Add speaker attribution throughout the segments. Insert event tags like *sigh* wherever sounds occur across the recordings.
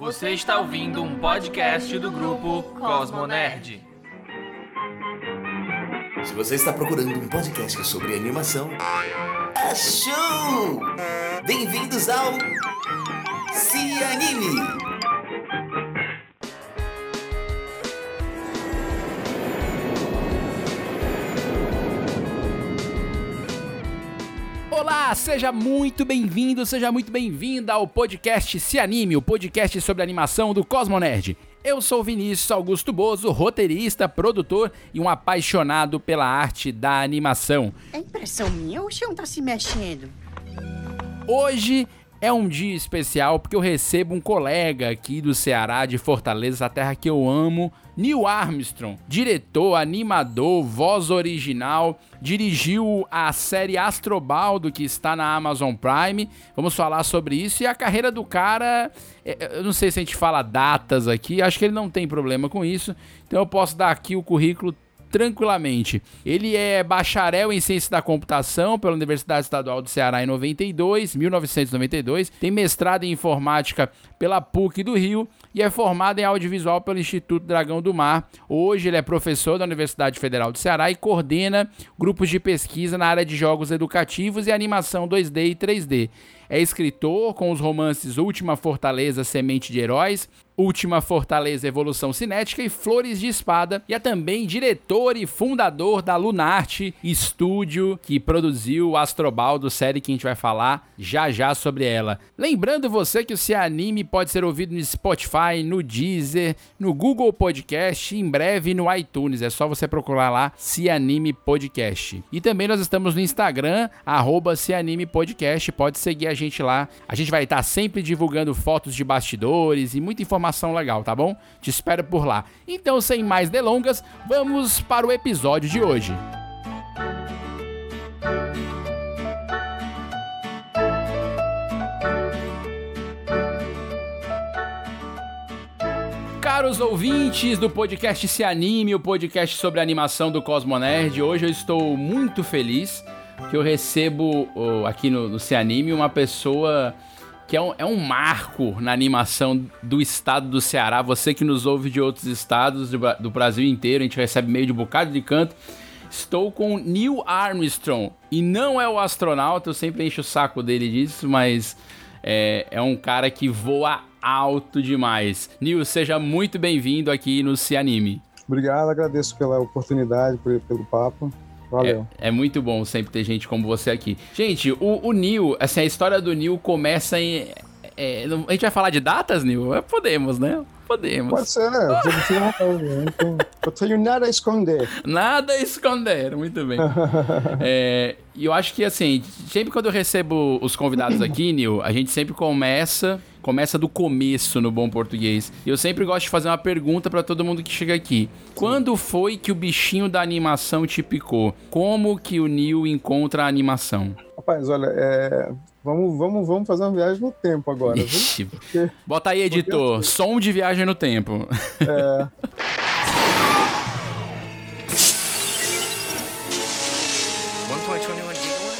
Speaker 1: Você está ouvindo um podcast do grupo Cosmonerd.
Speaker 2: Se você está procurando um podcast sobre animação, achou! Bem-vindos ao Se Anime!
Speaker 3: Olá, seja muito bem-vindo, seja muito bem-vinda ao podcast Se Anime, o podcast sobre animação do Cosmonerd. Eu sou Vinícius Augusto Bozo, roteirista, produtor e um apaixonado pela arte da animação.
Speaker 4: É impressão minha ou o chão tá se mexendo?
Speaker 3: Hoje é um dia especial porque eu recebo um colega aqui do Ceará, de Fortaleza, a terra que eu amo, Neil Armstrong, diretor, animador, voz original, dirigiu a série Astrobaldo que está na Amazon Prime. Vamos falar sobre isso e a carreira do cara. é, Eu não sei se a gente fala datas aqui, acho que ele não tem problema com isso. Então eu posso dar aqui o currículo tranquilamente. Ele é bacharel em ciência da computação pela Universidade Estadual do Ceará em 92, 1992, tem mestrado em informática pela PUC do Rio e é formado em audiovisual pelo Instituto Dragão do Mar. Hoje ele é professor da Universidade Federal do Ceará e coordena grupos de pesquisa na área de jogos educativos e animação 2D e 3D. É escritor com os romances Última Fortaleza, Semente de Heróis, Última Fortaleza Evolução Cinética e Flores de Espada, e é também diretor e fundador da Lunarte Estúdio, que produziu o Astrobaldo, série que a gente vai falar já já sobre ela. Lembrando você que o Se Anime pode ser ouvido no Spotify, no Deezer, no Google Podcast em breve no iTunes. É só você procurar lá Se Anime Podcast. E também nós estamos no Instagram, arroba Se Anime Podcast, pode seguir a gente lá. A gente vai estar sempre divulgando fotos de bastidores e muita informação legal, tá bom? Te espero por lá. Então, sem mais delongas, vamos para o episódio de hoje. Caros ouvintes do podcast Se Anime, o podcast sobre animação do Cosmonerd, hoje eu estou muito feliz que eu recebo oh, aqui no, no Se Anime uma pessoa que é um, é um marco na animação do estado do Ceará. Você que nos ouve de outros estados do, do Brasil inteiro, a gente recebe meio de bocado de canto. Estou com Neil Armstrong e não é o astronauta, eu sempre encho o saco dele disso, mas é, é um cara que voa alto demais. Neil, seja muito bem-vindo aqui no Se Anime.
Speaker 5: Obrigado, agradeço pela oportunidade, por- pelo papo. Valeu.
Speaker 3: É, é muito bom sempre ter gente como você aqui. Gente, o, o Neil, assim, a história do Neil começa em. é, a gente vai falar de datas, Neil? É, podemos, né? Podemos.
Speaker 5: Pode ser, né? Eu não tenho nada, eu tenho- eu tenho nada a esconder. *laughs*
Speaker 3: Nada a esconder, muito bem. *laughs* É, E eu acho que assim, sempre quando eu recebo os convidados aqui, Neil, a gente sempre começa, começa do começo no bom português. E eu sempre gosto de fazer uma pergunta pra todo mundo que chega aqui. Quando foi que o bichinho da animação te picou? Como que o Neil encontra a animação?
Speaker 5: Rapaz, olha, é, vamos, vamos, vamos fazer uma viagem no tempo agora?
Speaker 3: Ixi. Bota aí, editor. Som de viagem no tempo.
Speaker 5: É,
Speaker 1: 1.21 gigawatts?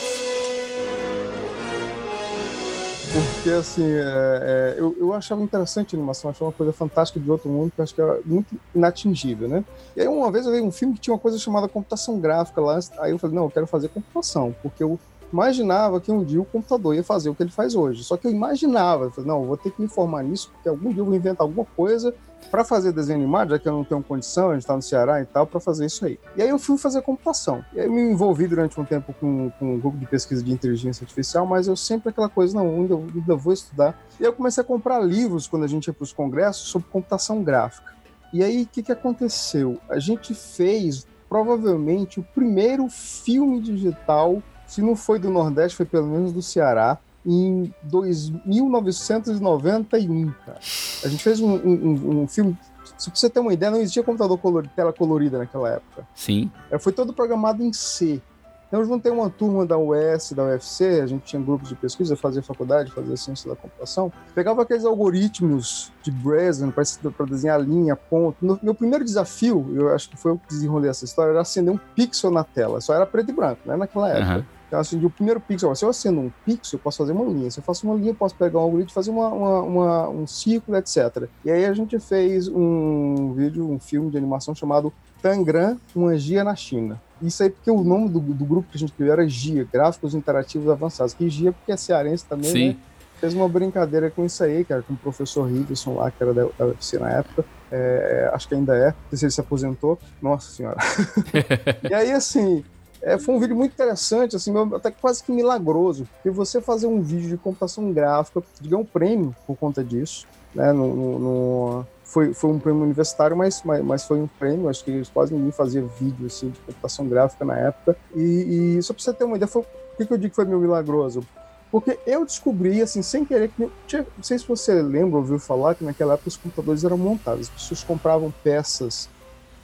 Speaker 5: porque assim, é, é, eu, eu achava interessante a animação, achava uma coisa fantástica de outro mundo, que eu acho que era muito inatingível, né? E aí uma vez eu vi um filme que tinha uma coisa chamada computação gráfica lá, aí eu falei, não, eu quero fazer computação, porque eu imaginava que um dia o computador ia fazer o que ele faz hoje. Só que eu imaginava, eu falei, não, eu vou ter que me formar nisso, porque algum dia eu vou inventar alguma coisa para fazer desenho animado, já que eu não tenho condição, a gente está no Ceará e tal, para fazer isso aí. E aí eu fui fazer computação. E aí eu me envolvi durante um tempo com, com um grupo de pesquisa de inteligência artificial, mas eu sempre aquela coisa, não, ainda, ainda vou estudar. E aí eu comecei a comprar livros quando a gente ia para os congressos sobre computação gráfica. E aí o que, que aconteceu? A gente fez provavelmente o primeiro filme digital, se não foi do Nordeste, foi pelo menos do Ceará, em 2, 1991, cara. A gente fez um, um- um filme. Se você ter uma ideia, não existia computador tela colorida naquela época.
Speaker 3: Sim.
Speaker 5: É, Foi todo programado em C. Então eu juntei uma turma da US, da UFC, a gente tinha grupos de pesquisa, fazia faculdade, fazia ciência da computação. Pegava aqueles algoritmos de Breslin para desenhar linha, ponto. No- meu primeiro desafio, eu acho que foi eu que desenrolei essa história, era acender um pixel na tela. Só era preto e branco, né, naquela época.
Speaker 3: Aham.
Speaker 5: Então, assim, o primeiro pixel, se eu acendo um pixel, eu posso fazer uma linha. Se eu faço uma linha, eu posso pegar um algoritmo e fazer uma, uma, uma, um círculo, etc. E aí a gente fez um vídeo, um filme de animação chamado Tangram, uma GIA na China. Isso aí porque o nome do, do grupo que a gente criou era GIA, Gráficos Interativos Avançados. Que GIA porque é cearense também,
Speaker 3: Sim.
Speaker 5: né? Fez uma brincadeira com isso aí, cara, com o professor Riverson lá, que era da, da UFC na época. É, acho que ainda é. Não sei se ele se aposentou. Nossa senhora. *laughs* e aí, assim, é, foi um vídeo muito interessante, assim, até quase que milagroso, porque você fazer um vídeo de computação gráfica, ganhar um prêmio por conta disso, né, no, no, no, foi, foi um prêmio universitário, mas, mas, mas, foi um prêmio, acho que quase ninguém fazia vídeo, assim, de computação gráfica na época, e, e só pra você ter uma ideia, foi, por que, eu digo que foi meio milagroso? Porque eu descobri, assim, sem querer, que tinha, não sei se você lembra, ouviu falar, que naquela época os computadores eram montados, as pessoas compravam peças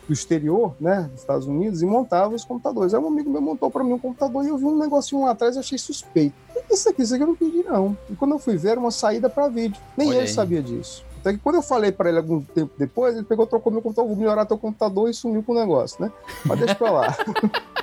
Speaker 5: do exterior, né, dos Estados Unidos, e montava os computadores. Aí um amigo meu montou para mim um computador e eu vi um negocinho lá atrás e achei suspeito. Isso aqui, isso aqui eu não pedi, não. E quando eu fui ver, era uma saída para vídeo. Nem
Speaker 3: Olha
Speaker 5: ele
Speaker 3: aí.
Speaker 5: sabia disso. Até que quando eu falei para ele algum tempo depois, ele pegou, trocou meu computador, vou melhorar teu computador e sumiu com o negócio, né? Mas deixa pra lá. *laughs*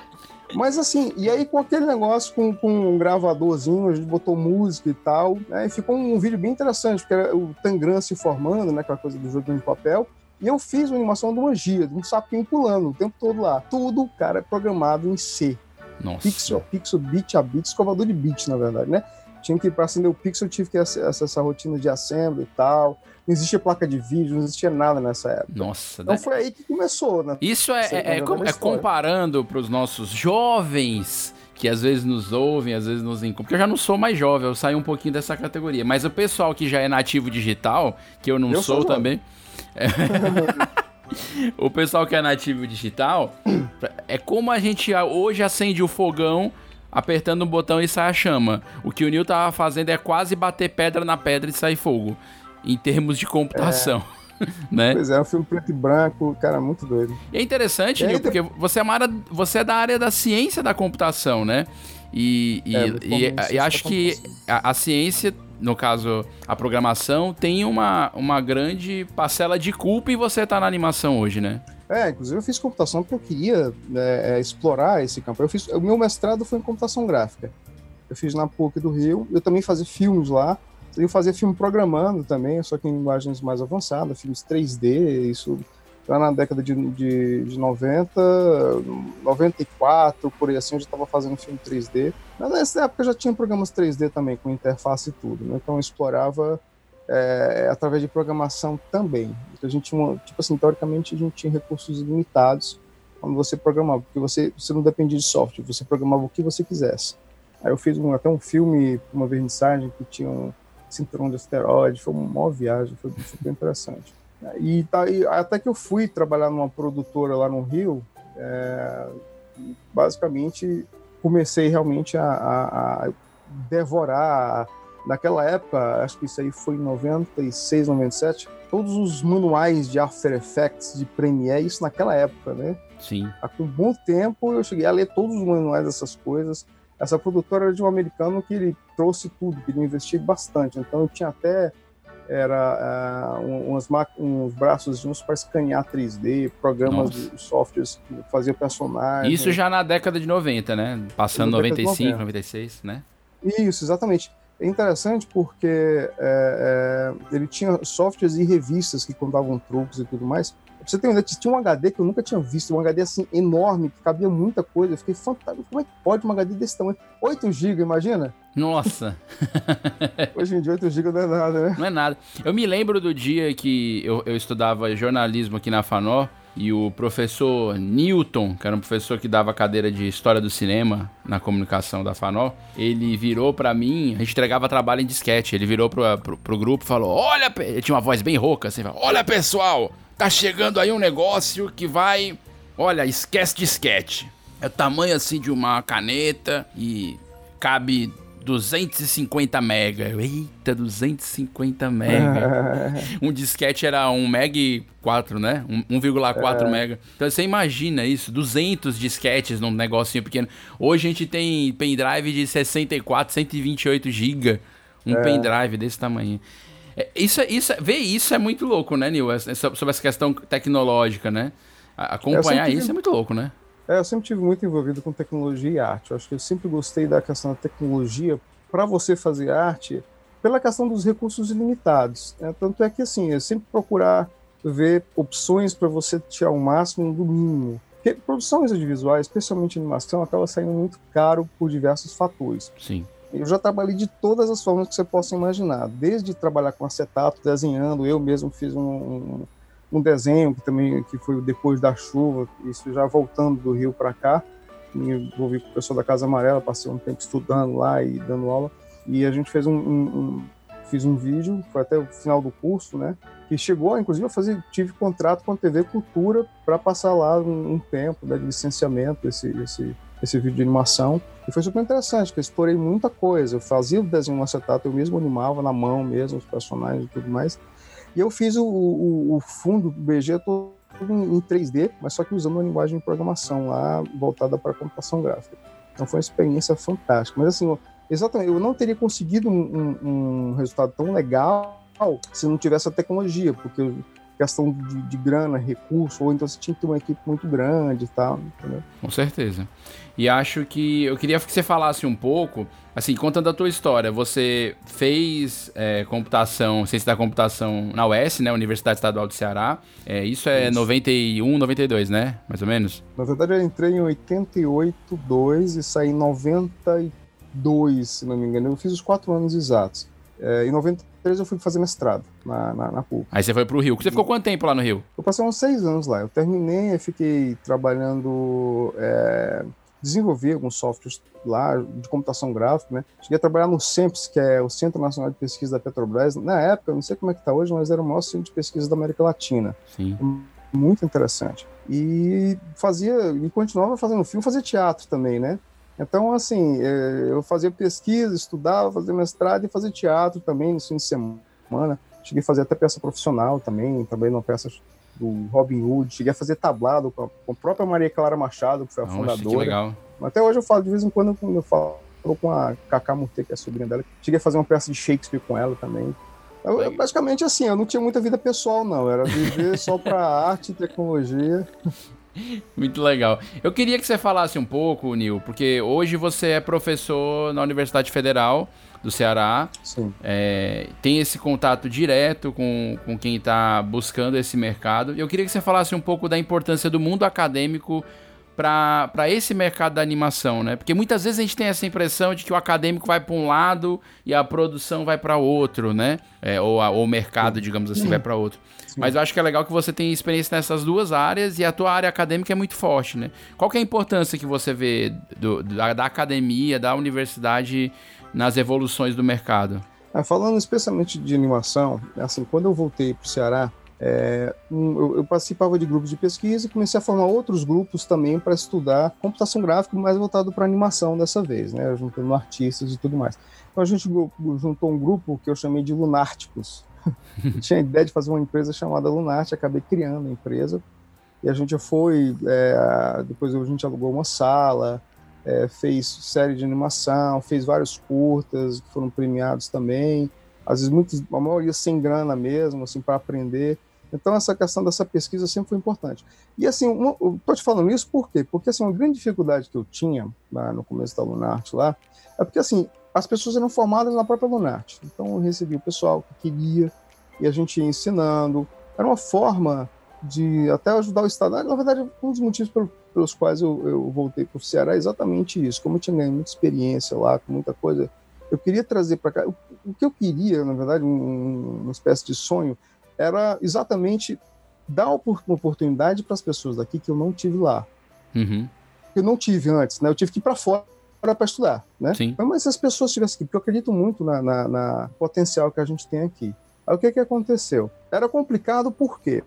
Speaker 5: Mas assim, e aí com aquele negócio, com, com um gravadorzinho, a gente botou música e tal, né? E ficou um vídeo bem interessante, porque era o Tangram se formando, né? Aquela coisa do joguinho de papel. E eu fiz uma animação de uma gia, de um sapinho pulando o tempo todo lá. Tudo, cara, é programado em C.
Speaker 3: Nossa.
Speaker 5: Pixel, pixel, bit a bit, escovador de bit, na verdade, né? Tinha que, para acender o pixel, tive que acessar essa rotina de assembly e tal. Não existia placa de vídeo, não existia nada nessa época.
Speaker 3: Nossa.
Speaker 5: Então foi aí que começou, né?
Speaker 3: Isso é, é, é é comparando para os nossos jovens que às vezes nos ouvem, às vezes nos encontram. Porque eu já não sou mais jovem, eu saí um pouquinho dessa categoria. Mas o pessoal que já é nativo digital, que eu não
Speaker 5: Eu
Speaker 3: sou
Speaker 5: sou jovem.
Speaker 3: também. é- *laughs* o pessoal que é nativo digital, é como a gente hoje acende o fogão apertando um botão e sai a chama. O que o Nil tava fazendo é quase bater pedra na pedra e sair fogo. Em termos de computação. *laughs* né?
Speaker 5: Pois é, um filme preto e branco, cara, muito doido.
Speaker 3: E é interessante, Nil, porque você é, área- você é da área da ciência da computação, né? E, e,
Speaker 5: É,
Speaker 3: e- e acho que a, a ciência, no caso a programação, tem uma, uma grande parcela de culpa em você estar na animação hoje, né?
Speaker 5: É, inclusive eu fiz computação porque eu queria né, é, explorar esse campo. Eu fiz, o meu mestrado foi em computação gráfica. Eu fiz na PUC do Rio. Eu também fazia filmes lá. Eu fazia filme programando também, só que em linguagens mais avançadas, filmes 3D, isso lá na década de, de, de 90, 94, por aí assim, eu já estava fazendo filme 3D. Mas nessa época já tinha programas 3D também, com interface e tudo, né? Então eu explorava é, através de programação também. Então, a gente tinha tipo assim, teoricamente a gente tinha recursos limitados quando você programava, porque você, você não dependia de software, você programava o que você quisesse. Aí eu fiz um, até um filme, uma vernissagem que tinha um cinturão de asteroide, foi uma maior viagem, foi super interessante. E, tá, e até que eu fui trabalhar numa produtora lá no Rio, é, basicamente comecei realmente a, a, a devorar naquela época, acho que isso aí foi em 96, 97, todos os manuais de After Effects, de Premiere, isso naquela época, né?
Speaker 3: Sim.
Speaker 5: Há um bom tempo eu cheguei a ler todos os manuais dessas coisas. Essa produtora era de um americano que ele trouxe tudo, que ele investiu bastante. Então eu tinha até era uh, umas uns braços de uns para escanear 3D, programas de softwares que fazia personagem.
Speaker 3: Isso já na década de 90, né? Passando
Speaker 5: Na década de
Speaker 3: 95,
Speaker 5: 90.
Speaker 3: 96, né?
Speaker 5: Isso, exatamente. É interessante porque é, é, ele tinha softwares e revistas que contavam truques e tudo mais. Pra você ter uma ideia, tinha um HD que eu nunca tinha visto, um HD assim enorme, que cabia muita coisa. Eu fiquei fantástico. Como é que pode um HD desse tamanho? 8 GB, imagina?
Speaker 3: Nossa, *laughs*
Speaker 5: Hoje em dia 8 GB não é nada, né?
Speaker 3: não é nada. Eu me lembro do dia que eu, eu estudava jornalismo aqui na FANOR e o professor Newton, que era um professor que dava cadeira de História do Cinema na comunicação da FANOR, ele virou pra mim, a gente entregava trabalho em disquete, ele virou pro, pro, pro grupo e falou, olha, pe-" ele tinha uma voz bem rouca, assim, falou, olha pessoal, tá chegando aí um negócio que vai, olha, esquece disquete. É o tamanho assim de uma caneta e cabe 250 mega. Eita, 250 mega. *laughs* um disquete era 1 meg 4, né? Um- 1,4 mega. Então você imagina isso, 200 disquetes num negocinho pequeno. Hoje a gente tem pendrive de 64, 128 GB. Um pendrive desse tamanho. É, Isso, é- isso, é- ver isso é muito louco, né, Nil? Sobre essa questão tecnológica, né? Acompanhar isso é muito louco, né?
Speaker 5: É, eu sempre tive muito envolvido com tecnologia e arte. Eu acho que eu sempre gostei da questão da tecnologia para você fazer arte pela questão dos recursos ilimitados. Né? Tanto é que, assim, eu sempre procurar ver opções para você tirar o máximo do mínimo. Porque produções audiovisuais, especialmente animação, acaba saindo muito caro por diversos fatores.
Speaker 3: Sim.
Speaker 5: Eu já trabalhei de todas as formas que você possa imaginar, desde trabalhar com acetato, desenhando, eu mesmo fiz um, um, desenho que também que foi depois da chuva, isso já voltando do Rio para cá, me envolvi com o pessoal da Casa Amarela, passei um tempo estudando lá e dando aula, e a gente fez um, um fiz um vídeo, foi até o final do curso, né? Que chegou, inclusive, a fazer, tive contrato com a TV Cultura para passar lá um, um tempo né, de licenciamento esse, esse, esse vídeo de animação. E foi super interessante, porque eu explorei muita coisa. Eu fazia o desenho no acetato, eu mesmo animava na mão mesmo os personagens e tudo mais. E eu fiz o, o, o fundo do BG todo em 3D, mas só que usando uma linguagem de programação lá voltada para computação gráfica. Então foi uma experiência fantástica. Mas assim, Exatamente, eu não teria conseguido um, um, um resultado tão legal se não tivesse a tecnologia, porque questão de, de, grana, recurso, ou então você tinha que ter uma equipe muito grande e tal, entendeu?
Speaker 3: Com certeza. E acho que eu queria que você falasse um pouco, assim, contando a tua história. Você fez é, computação, ciência da computação na UES, né, Universidade Estadual do Ceará. É, isso é isso. 91, 92, né? Mais ou menos?
Speaker 5: Na verdade, eu entrei em 88, 2 e saí em 93 92, se não me engano. Eu fiz os quatro anos exatos. É, em 93 eu fui fazer mestrado na, na, na PUC.
Speaker 3: Aí você foi pro Rio. Você ficou quanto tempo lá no Rio?
Speaker 5: Eu passei uns seis anos lá. Eu terminei, e fiquei trabalhando... É, desenvolvi alguns softwares lá de computação gráfica, né? Cheguei a trabalhar no CEMPS, que é o Centro Nacional de Pesquisa da Petrobras. Na época, não sei como é que está hoje, mas era o maior centro de pesquisa da América Latina.
Speaker 3: Sim.
Speaker 5: Muito interessante. E fazia, e continuava fazendo filme, fazia teatro também, né? Então, assim, é, eu fazia pesquisa, estudava, fazia mestrado e fazia teatro também no fim de semana. Cheguei a fazer até peça profissional também, também numa peça do Robin Hood. Cheguei a fazer tablado com a, própria Maria Clara Machado, que foi a Nossa, fundadora. Que
Speaker 3: legal.
Speaker 5: Até hoje eu falo, de vez em quando, eu falo com a Cacá Murte, que é a sobrinha dela. Cheguei a fazer uma peça de Shakespeare com ela também. Eu, eu, basicamente assim, eu não tinha muita vida pessoal, não. Era viver só para arte e tecnologia. *laughs*
Speaker 3: Muito legal. Eu queria que você falasse um pouco, Nil, porque hoje você é professor na Universidade Federal do Ceará.
Speaker 5: Sim.
Speaker 3: É, tem esse contato direto com, com quem está buscando esse mercado. Eu queria que você falasse um pouco da importância do mundo acadêmico para esse mercado da animação, né? Porque muitas vezes a gente tem essa impressão de que o acadêmico vai para um lado e a produção vai para outro, né? É, ou, a, ou o mercado, digamos assim, vai para outro. Sim. Mas eu acho que é legal que você tenha experiência nessas duas áreas e a tua área acadêmica é muito forte, né? Qual que é a importância que você vê do, da, da academia, da universidade nas evoluções do mercado?
Speaker 5: Ah, falando especialmente de animação, assim, quando eu voltei para o Ceará, é, um, eu, eu, participava de grupos de pesquisa e comecei a formar outros grupos também para estudar computação gráfica, mais voltado para animação dessa vez, né, juntando artistas e tudo mais. Então a gente juntou um grupo que eu chamei de Lunárticos. *laughs* tinha a ideia de fazer uma empresa chamada Lunarte, acabei criando a empresa e a gente foi, é, depois a gente alugou uma sala, é, fez série de animação, fez vários curtas que foram premiados também, às vezes muitos, a maioria sem grana mesmo, assim, para aprender. Então, essa questão dessa pesquisa sempre foi importante. E, assim, estou te falando isso por quê? Porque, assim, uma grande dificuldade que eu tinha lá no começo da Lunarte lá, é porque, assim, as pessoas eram formadas na própria Lunarte. Então, eu recebia o pessoal que queria, e a gente ia ensinando. Era uma forma de até ajudar o Estado. Na verdade, um dos motivos pelos quais eu, eu voltei para o Ceará é exatamente isso. Como eu tinha ganho muita experiência lá, com muita coisa, eu queria trazer para cá. O, o, que eu queria, na verdade, um, uma espécie de sonho, era exatamente dar uma oportunidade para as pessoas daqui que eu não tive lá.
Speaker 3: Uhum.
Speaker 5: Eu não tive antes, né? Eu tive que ir para fora para estudar, né?
Speaker 3: Sim.
Speaker 5: Mas se as pessoas tivessem aqui, porque eu acredito muito na, na, na, potencial que a gente tem aqui. Aí o que que aconteceu? Era complicado por quê?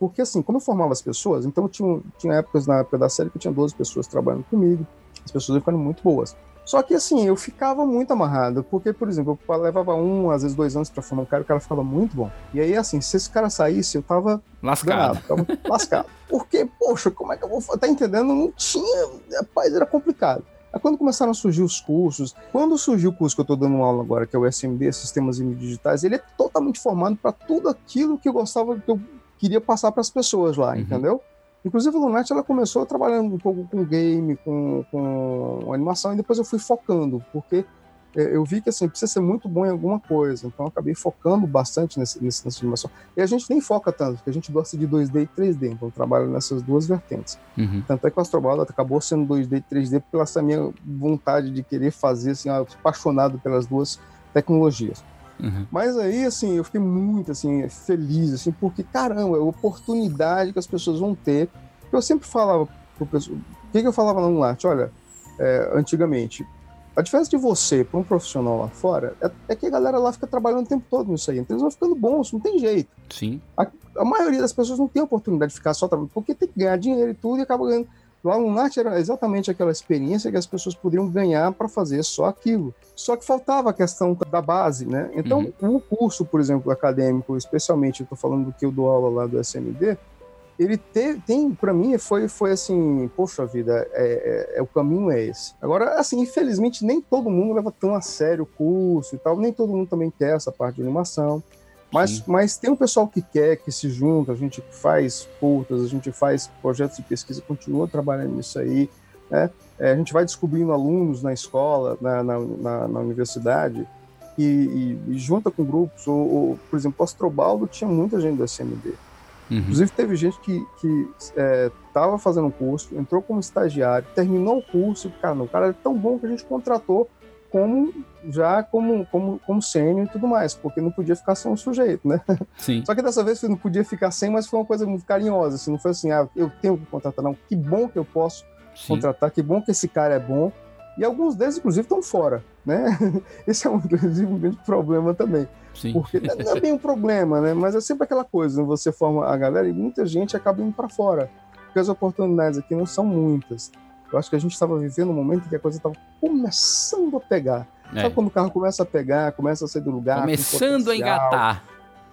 Speaker 5: Porque assim, como eu formava as pessoas, então tinha, tinha épocas na época da série que eu tinha 12 pessoas trabalhando comigo, as pessoas ficaram muito boas. Só que assim, eu ficava muito amarrado, porque, por exemplo, eu levava um, às vezes dois anos para formar um cara, o cara ficava muito bom. E aí, assim, se esse cara saísse, eu tava
Speaker 3: lascado.
Speaker 5: Tava *laughs* lascado. Porque, poxa, como é que eu vou. Tá entendendo? Não tinha. Rapaz, era complicado. Aí quando começaram a surgir os cursos, quando surgiu o curso que eu estou dando aula agora, que é o SMD, Sistemas e Mídias Digitais, ele é totalmente formado para tudo aquilo que eu gostava, que eu queria passar para as pessoas lá, uhum. entendeu? Inclusive, a Lunat ela começou trabalhando um pouco com game, com, com animação, e depois eu fui focando, porque é, eu vi que assim, precisa ser muito bom em alguma coisa, então eu acabei focando bastante nesse, nesse, nessa animação. E a gente nem foca tanto, porque a gente gosta de 2D e 3D, então eu trabalho nessas duas vertentes.
Speaker 3: Uhum.
Speaker 5: Tanto é que o Astrobal acabou sendo 2D e 3D pela essa minha vontade de querer fazer, assim, apaixonado pelas duas tecnologias.
Speaker 3: Uhum.
Speaker 5: Mas aí, assim, eu fiquei muito, assim, feliz, assim, porque, caramba, é a oportunidade que as pessoas vão ter. Eu sempre falava pro pessoal, o que, que eu falava no Late? Olha, é, antigamente, a diferença de você para um profissional lá fora é, é, que a galera lá fica trabalhando o tempo todo nisso aí. Então eles vão ficando bons, não tem jeito.
Speaker 3: Sim.
Speaker 5: A, a maioria das pessoas não tem oportunidade de ficar só trabalhando, porque tem que ganhar dinheiro e tudo e acaba ganhando. Lá no NAT era exatamente aquela experiência que as pessoas poderiam ganhar para fazer só aquilo. Só que faltava a questão da base, né? Então, uhum. o curso, por exemplo, acadêmico, especialmente, eu estou falando do que eu dou aula lá do SMD, ele te, tem, para mim, foi, foi assim, poxa vida, é, é, é, o caminho é esse. Agora, assim, infelizmente, nem todo mundo leva tão a sério o curso e tal, nem todo mundo também quer essa parte de animação. Mas, mas tem um pessoal que quer, que se junta, a gente faz curtas, a gente faz projetos de pesquisa, continua trabalhando nisso aí, né? É, a gente vai descobrindo alunos na escola, na, na, na, na universidade, e, e, e, junta com grupos. Ou, ou, por exemplo, o Astrobaldo tinha muita gente do SMD. Uhum. Inclusive, teve gente que estava é, fazendo um curso, entrou como estagiário, terminou o curso, cara, o cara é tão bom que a gente contratou como já como, como, como sênior e tudo mais, porque não podia ficar sem um sujeito, né?
Speaker 3: Sim.
Speaker 5: Só que dessa vez não podia ficar sem, mas foi uma coisa muito carinhosa, assim, não foi assim, ah, eu tenho que contratar, não. Que bom que eu posso Sim. contratar, que bom que esse cara é bom. E alguns deles, inclusive, estão fora, né? *laughs* Esse é um, um grande problema também.
Speaker 3: Sim.
Speaker 5: Porque não é bem um problema, né? Mas é sempre aquela coisa, né? você forma a galera e muita gente acaba indo para fora. Porque as oportunidades aqui não são muitas. Eu acho que a gente estava vivendo um momento em que a coisa estava começando a pegar. É. Sabe quando o carro começa a pegar, começa a sair do lugar?
Speaker 3: Começando a engatar.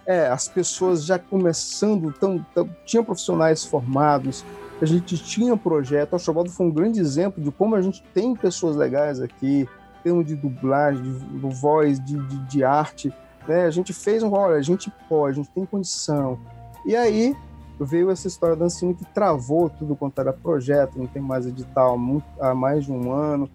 Speaker 5: É, as pessoas já começando, tão, tão, tinham profissionais formados, a gente tinha projeto. O Chovaldo foi um grande exemplo de como a gente tem pessoas legais aqui, em termos de dublagem, de, de voz, de, de, de arte. Né? A gente fez um, olha, a gente pode, a gente tem condição. E aí veio essa história da Ancine que travou tudo quanto era projeto, não tem mais edital há, mais de um ano.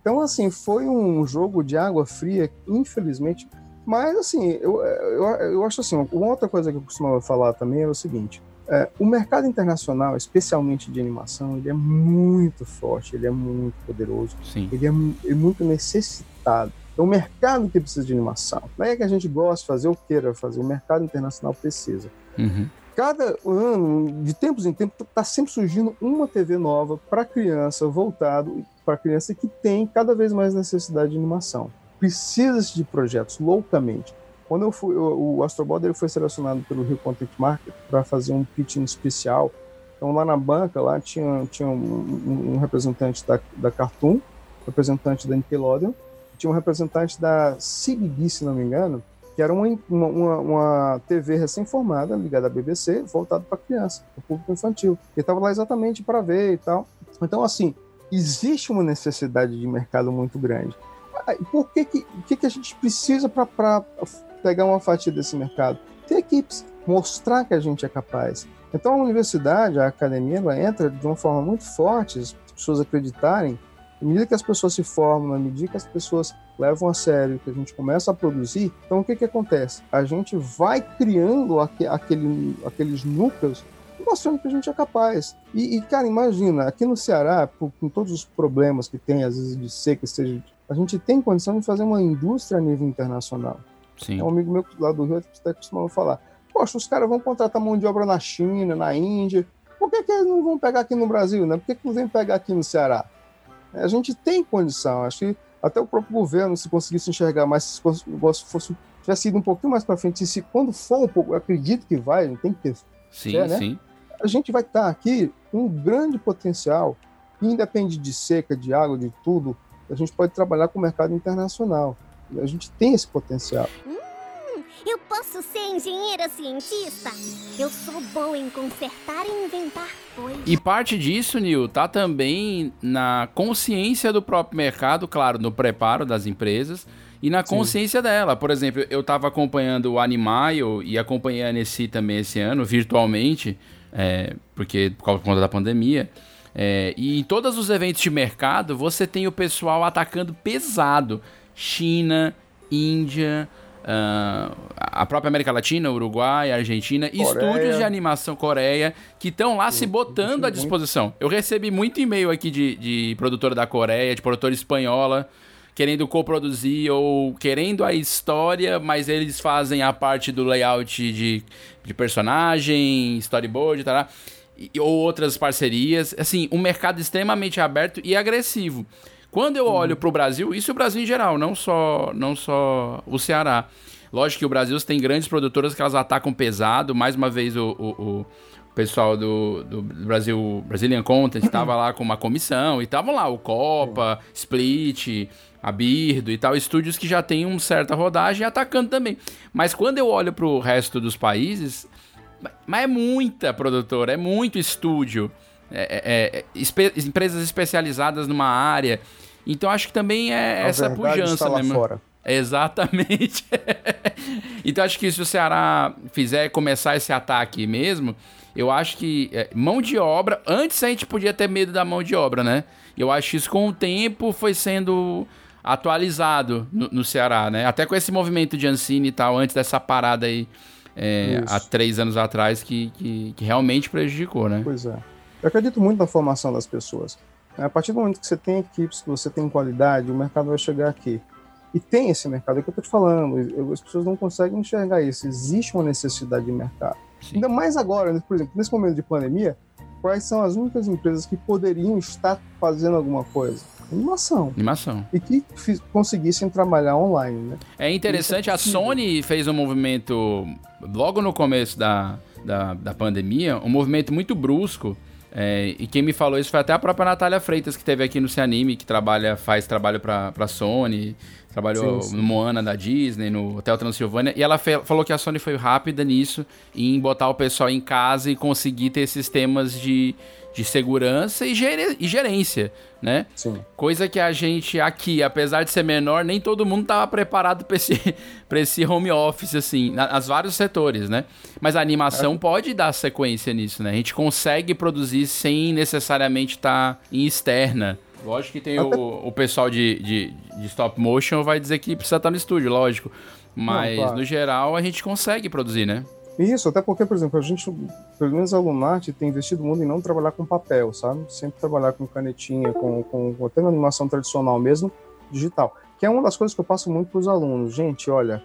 Speaker 5: Então, assim, foi um jogo de água fria, infelizmente. Mas, assim, eu, eu, eu acho assim, uma outra coisa que eu costumava falar também é o seguinte, é, o mercado internacional, especialmente de animação, ele é muito forte, ele é muito poderoso,
Speaker 3: Sim.
Speaker 5: Ele, é, é muito necessitado. É o mercado que precisa de animação. Não é que a gente gosta de fazer ou queira fazer, o mercado internacional precisa.
Speaker 3: Uhum
Speaker 5: cada ano, de tempos em tempos, está sempre surgindo uma TV nova para criança, voltado para criança que tem cada vez mais necessidade de animação. Precisa-se de projetos loucamente. Quando eu fui, eu, o Astrobot ele foi selecionado pelo Rio Content Market para fazer um pitching especial. Então lá na banca lá tinha, tinha um, um, representante da, da Cartoon, representante da Nickelodeon, tinha um representante da CBD, se não me engano, que era uma, uma, uma TV recém-formada, ligada à BBC, voltada para criança, para o público infantil. E estava lá exatamente para ver e tal. Então, assim, existe uma necessidade de mercado muito grande. Por que, que, que, que a gente precisa para pegar uma fatia desse mercado? Ter equipes, mostrar que a gente é capaz. Então, a universidade, a academia, ela entra de uma forma muito forte, as pessoas acreditarem à medida que as pessoas se formam, na medida que as pessoas levam a sério, que a gente começa a produzir, então o que, que acontece? A gente vai criando aqu aquele, aqueles núcleos mostrando que a gente é capaz. E, e, cara, imagina, aqui no Ceará, por, com todos os problemas que tem, às vezes de seca, seja, a gente tem condição de fazer uma indústria a nível internacional.
Speaker 3: Sim.
Speaker 5: Um amigo meu lá do Rio até costumava falar, poxa, os caras vão contratar mão de obra na China, na Índia, por que, que eles não vão pegar aqui no Brasil, né? Por que, que não vem pegar aqui no Ceará? A gente tem condição, acho que até o próprio governo, se conseguisse enxergar mais, se o negócio fosse, tivesse ido um pouquinho mais para frente, e se quando for um pouco, acredito que vai, tem que ter.
Speaker 3: Sim, fé, né? sim.
Speaker 5: A gente vai estar tá aqui com um grande potencial, independe de seca, de água, de tudo, a gente pode trabalhar com o mercado internacional. A gente tem esse potencial.
Speaker 6: Eu posso ser engenheira cientista? Eu sou boa em consertar e inventar coisas.
Speaker 3: E parte disso, Nil, tá também na consciência do próprio mercado, claro, no preparo das empresas e na consciência dela. Por exemplo, eu tava acompanhando o Animaio e acompanhei a também esse ano, virtualmente, é, porque por conta da pandemia. É, e em todos os eventos de mercado, você tem o pessoal atacando pesado. China, Índia, uh, a própria América Latina, Uruguai, Argentina, Coreia. estúdios de animação Coreia, que estão lá se botando à disposição. Eu recebi muito e-mail aqui de, de produtora da Coreia, de produtora espanhola, querendo coproduzir ou querendo a história, mas eles fazem a parte do layout de, de personagem, storyboard? E, ou outras parcerias. Assim, um mercado extremamente aberto e agressivo. Quando eu olho para o Brasil, isso é o Brasil em geral, não só, não só o Ceará. Lógico que o Brasil tem grandes produtoras que elas atacam pesado. Mais uma vez, o, o, o pessoal do, do Brasil Brazilian Content *clears throat* estava lá com uma comissão e estavam lá o Copa, Split, a Birdo e tal, estúdios que já têm uma certa rodagem atacando também. Mas quando eu olho para o resto dos países, mas é muita produtora, é muito estúdio, é, é, é espe empresas especializadas numa área. Então acho que também é a essa pujança mesmo. Fora. Exatamente. *laughs* então acho que se o Ceará fizer começar esse ataque mesmo, eu acho que é, mão de obra. Antes a gente podia ter medo da mão de obra, né? Eu acho que isso com o tempo foi sendo atualizado no, no Ceará, né? Até com esse movimento de Ancine e tal, antes dessa parada aí é, há três anos atrás, que, que, que realmente prejudicou, né?
Speaker 5: Pois é. Eu acredito muito na formação das pessoas. A partir do momento que você tem equipes, que você tem qualidade, o mercado vai chegar aqui. E tem esse mercado, é o que eu estou te falando. As pessoas não conseguem enxergar isso. Existe uma necessidade de mercado. Sim. Ainda mais agora, né? por exemplo, nesse momento de pandemia, quais são as únicas empresas que poderiam estar fazendo alguma coisa? Animação.
Speaker 3: Animação.
Speaker 5: E que conseguissem trabalhar online, né?
Speaker 3: É interessante, é a Sony fez um movimento logo no começo da, da, da pandemia, um movimento muito brusco é, e quem me falou isso foi até a própria Natália Freitas, que teve aqui no Cianime, que trabalha, faz trabalho pra, pra Sony, trabalhou sim, sim. no Moana da Disney, no Hotel Transilvânia, e ela falou que a Sony foi rápida nisso, em botar o pessoal em casa e conseguir ter sistemas de de segurança e, e gerência, né?
Speaker 5: Sim.
Speaker 3: Coisa que a gente aqui, apesar de ser menor, nem todo mundo estava preparado para esse, *laughs* esse home office, assim, nas vários setores, né? Mas a animação é. pode dar sequência nisso, né? A gente consegue produzir sem necessariamente estar tá em externa. Lógico que tem o, o pessoal de, de, de, stop motion vai dizer que precisa estar no estúdio, lógico. Mas, Não, claro. no geral, a gente consegue produzir, né?
Speaker 5: Isso, até porque, por exemplo, a gente, pelo menos a Lunarte, tem investido muito em não trabalhar com papel, sabe? Sempre trabalhar com canetinha, com, com até na animação tradicional mesmo, digital. Que é uma das coisas que eu passo muito para os alunos. Gente, olha,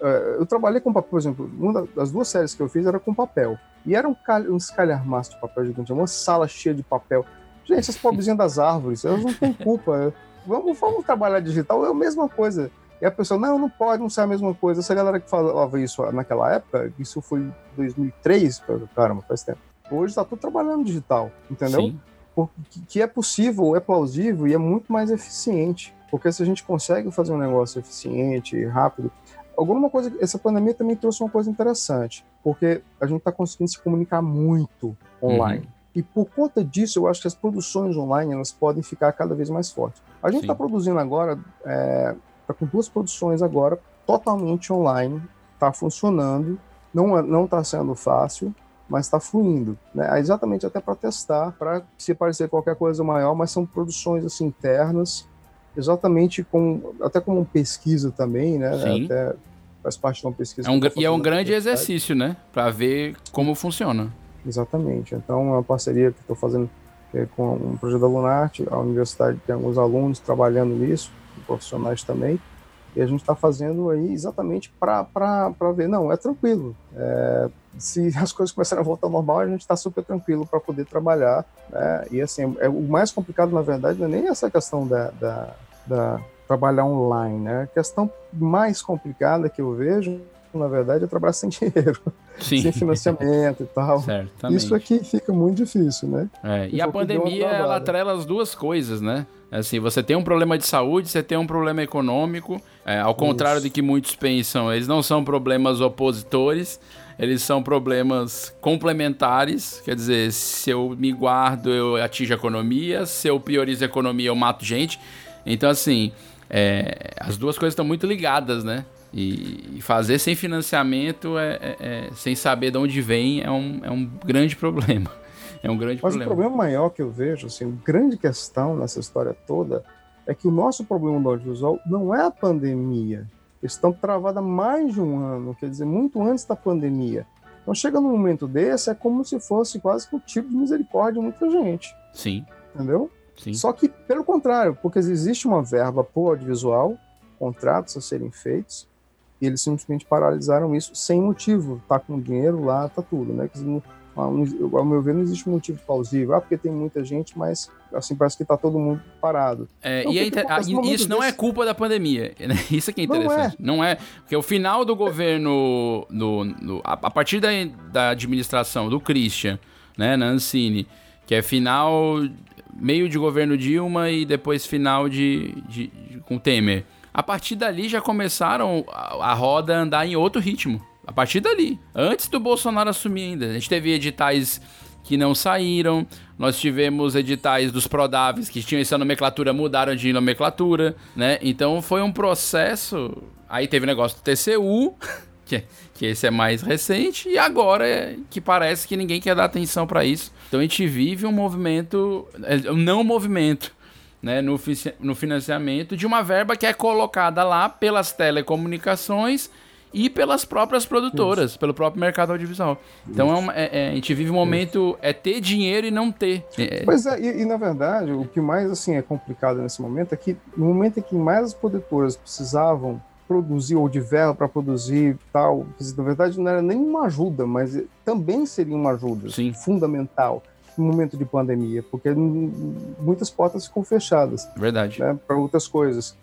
Speaker 5: é, eu trabalhei com papel, por exemplo, uma das duas séries que eu fiz era com papel. E era um, cal, um escalharmaço de papel gigante, uma sala cheia de papel. Gente, essas pobrezinhas das árvores, elas não têm culpa. Vamos, vamos trabalhar digital, é a mesma coisa. E a pessoa, não, não pode, não ser a mesma coisa. Essa galera que falava isso naquela época, isso foi 2003, caramba, faz tempo. Hoje está tudo trabalhando digital, entendeu? Sim. Porque, que é possível, é plausível e é muito mais eficiente. Porque se a gente consegue fazer um negócio eficiente, rápido, alguma coisa, essa pandemia também trouxe uma coisa interessante, porque a gente está conseguindo se comunicar muito online. Uhum. E por conta disso, eu acho que as produções online elas podem ficar cada vez mais fortes. A gente está produzindo agora é, Está com duas produções agora, totalmente online, está funcionando, não não está sendo fácil, mas está fluindo, né? É exatamente até para testar, para se parecer qualquer coisa maior, mas são produções assim internas, exatamente com até como pesquisa também, né?
Speaker 3: Sim.
Speaker 5: Até faz parte de uma pesquisa.
Speaker 3: É um, e é um grande exercício, né? Para ver como funciona.
Speaker 5: Exatamente. Então é uma parceria profissionais também. E a gente está fazendo aí exatamente para ver, não, é tranquilo. É, se *laughs* as coisas começarem a voltar ao normal, a gente está super tranquilo para poder trabalhar. Né? E assim, é, o mais complicado, na verdade, não é nem essa questão da, da, da trabalhar online. Né? A questão mais complicada que eu vejo, na verdade, é trabalhar sem *laughs* dinheiro. Sim. sem financiamento e tal. Certamente. Isso aqui fica muito difícil, né?
Speaker 3: É, e a pandemia, ela atrela as duas coisas, né? Assim, você tem um problema de saúde, você tem um problema econômico. É, ao contrário do que muitos pensam, eles não são problemas opositores, eles são problemas complementares. Quer dizer, se eu me guardo, eu atingo a economia, se eu priorizo a economia, eu mato gente. Então, assim, é, as duas coisas estão muito ligadas, né? E, e fazer sem financiamento, é, é, é, sem saber de onde vem, é um, é um grande problema. *laughs* É um grande
Speaker 5: Mas
Speaker 3: problema.
Speaker 5: o problema maior que eu vejo, assim, grande questão nessa história toda, é que o nosso problema do audiovisual não é a pandemia. Eles estão travados há mais de um ano, quer dizer, muito antes da pandemia. Então chega num momento desse, é como se fosse quase que um tipo de misericórdia de muita gente,
Speaker 3: Sim,
Speaker 5: entendeu?
Speaker 3: sim.
Speaker 5: Só que, pelo contrário, porque existe uma verba para o audiovisual, contratos a serem feitos, e eles simplesmente paralisaram isso sem motivo. Tá com dinheiro lá, tá tudo, né? Não- Ao meu ver, não existe um motivo plausível. Ah, porque tem muita gente, mas assim parece que tá todo mundo parado.
Speaker 3: É,
Speaker 5: Então,
Speaker 3: e ah, isso
Speaker 5: momento
Speaker 3: não é
Speaker 5: desse?
Speaker 3: culpa da pandemia. né? *laughs* Isso que é
Speaker 5: Não é.
Speaker 3: interessante. Não é. Porque o final do governo. No, no- a, a partir da, da administração do Christian, né, na Ancine, que é final. meio de governo Dilma e depois final de, de- de- com Temer. A partir dali já começaram a, a roda a andar em outro ritmo. A partir dali. Antes do Bolsonaro assumir ainda. A gente teve editais que não saíram. Nós tivemos editais dos Prodáveis que tinham essa nomenclatura, mudaram de nomenclatura, né? Então foi um processo. Aí teve o negócio do TCU, *laughs* que, que esse é mais recente, e agora é que parece que ninguém quer dar atenção para isso. Então a gente vive um movimento, é, um não movimento. Né, no, no financiamento de uma verba que é colocada lá pelas telecomunicações e pelas próprias produtoras, pelo próprio mercado audiovisual. Então é uma- é- é, a gente vive um momento é ter dinheiro e não ter. É,
Speaker 5: Pois é, e, e, na verdade, o que mais assim é complicado nesse momento é que no momento em que mais as produtoras precisavam produzir ou de verba para produzir tal, na verdade não era nem uma ajuda, mas também seria uma ajuda
Speaker 3: Sim.
Speaker 5: fundamental momento de pandemia, porque muitas portas ficam fechadas
Speaker 3: verdade.
Speaker 5: né, para outras coisas.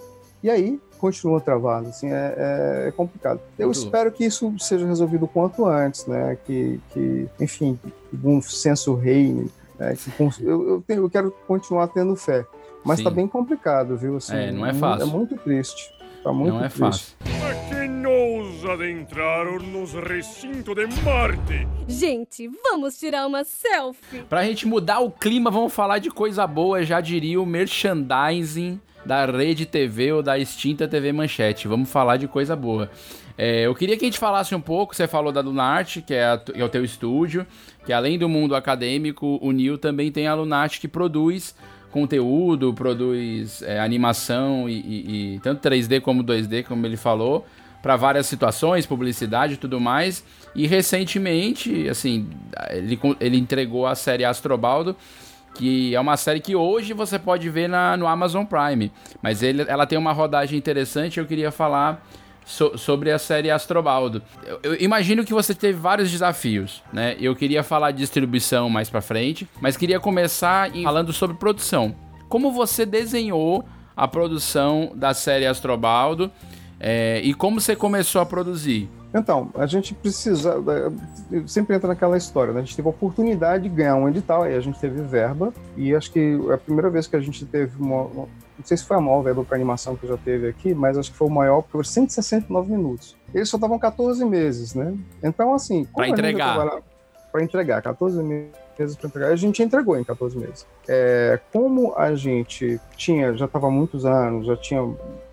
Speaker 5: E aí continua travado, assim, é, é- é complicado. Eu
Speaker 3: Muito
Speaker 5: espero que isso seja resolvido o quanto antes, né? Que, que enfim, bom senso reine. Né, que eu, eu, tenho- eu quero continuar tendo fé, mas
Speaker 3: Sim.
Speaker 5: tá bem complicado, viu? Assim,
Speaker 3: É, não é fácil.
Speaker 5: É muito triste. Tá muito
Speaker 3: não é
Speaker 5: triste.
Speaker 3: fácil.
Speaker 7: Quem ousa adentrar nos recintos de Marte?
Speaker 6: Gente, vamos tirar uma selfie.
Speaker 3: Pra gente mudar o clima, vamos falar de coisa boa, já diria o merchandising da Rede TV ou da extinta TV Manchete. Vamos falar de coisa boa. É, eu queria que a gente falasse um pouco, você falou da Lunarte, que é, a- que é o teu estúdio, que além do mundo acadêmico, o Nil também tem a Lunarte que produz conteúdo, produz é, animação e, e- e tanto 3D como 2D, como ele falou, para várias situações, publicidade e tudo mais. E recentemente, assim, ele, ele entregou a série Astrobaldo, que é uma série que hoje você pode ver na, no Amazon Prime. Mas ele, ela tem uma rodagem interessante, eu queria falar so- sobre a série Astrobaldo. Eu, eu imagino que você teve vários desafios, né? Eu queria falar de distribuição mais pra frente, mas queria começar falando sobre produção. Como você desenhou a produção da série Astrobaldo é, e como você começou a produzir?
Speaker 5: Então, a gente precisa. eh, Sempre entra naquela história, né? A gente teve a oportunidade de ganhar um edital, aí a gente teve verba, e acho que é a primeira vez que a gente teve uma. uma- não sei se foi a maior verba para animação que já teve aqui, mas acho que foi o maior, porque foi 169 minutos. Eles só estavam 14 meses, né? Então, assim.
Speaker 3: Pra entregar.
Speaker 5: Para entregar, 14 meses para entregar. A gente entregou em 14 meses. É, como a gente tinha, já estava há muitos anos, já tinha,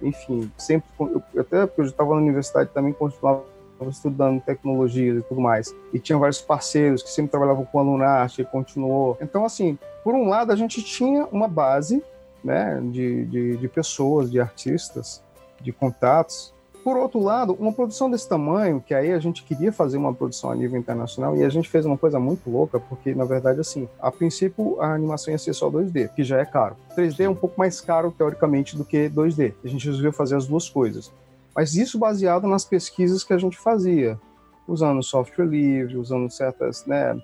Speaker 5: enfim, sempre. eu- até porque eu estava na universidade também, continuava estudando tecnologias e tudo mais. E tinha vários parceiros que sempre trabalhavam com a Lunarte e continuou. Então, assim, por um lado, a gente tinha uma base né, de, de, de pessoas, de artistas, de contatos. Por outro lado, uma produção desse tamanho, que aí a gente queria fazer uma produção a nível internacional, e a gente fez uma coisa muito louca, porque, na verdade, assim, a princípio a animação ia ser só 2D, que já é caro. 3D é um pouco mais caro, teoricamente, do que 2D. A gente resolveu fazer as duas coisas. Mas isso baseado nas pesquisas que a gente fazia, usando software livre, usando certas, né,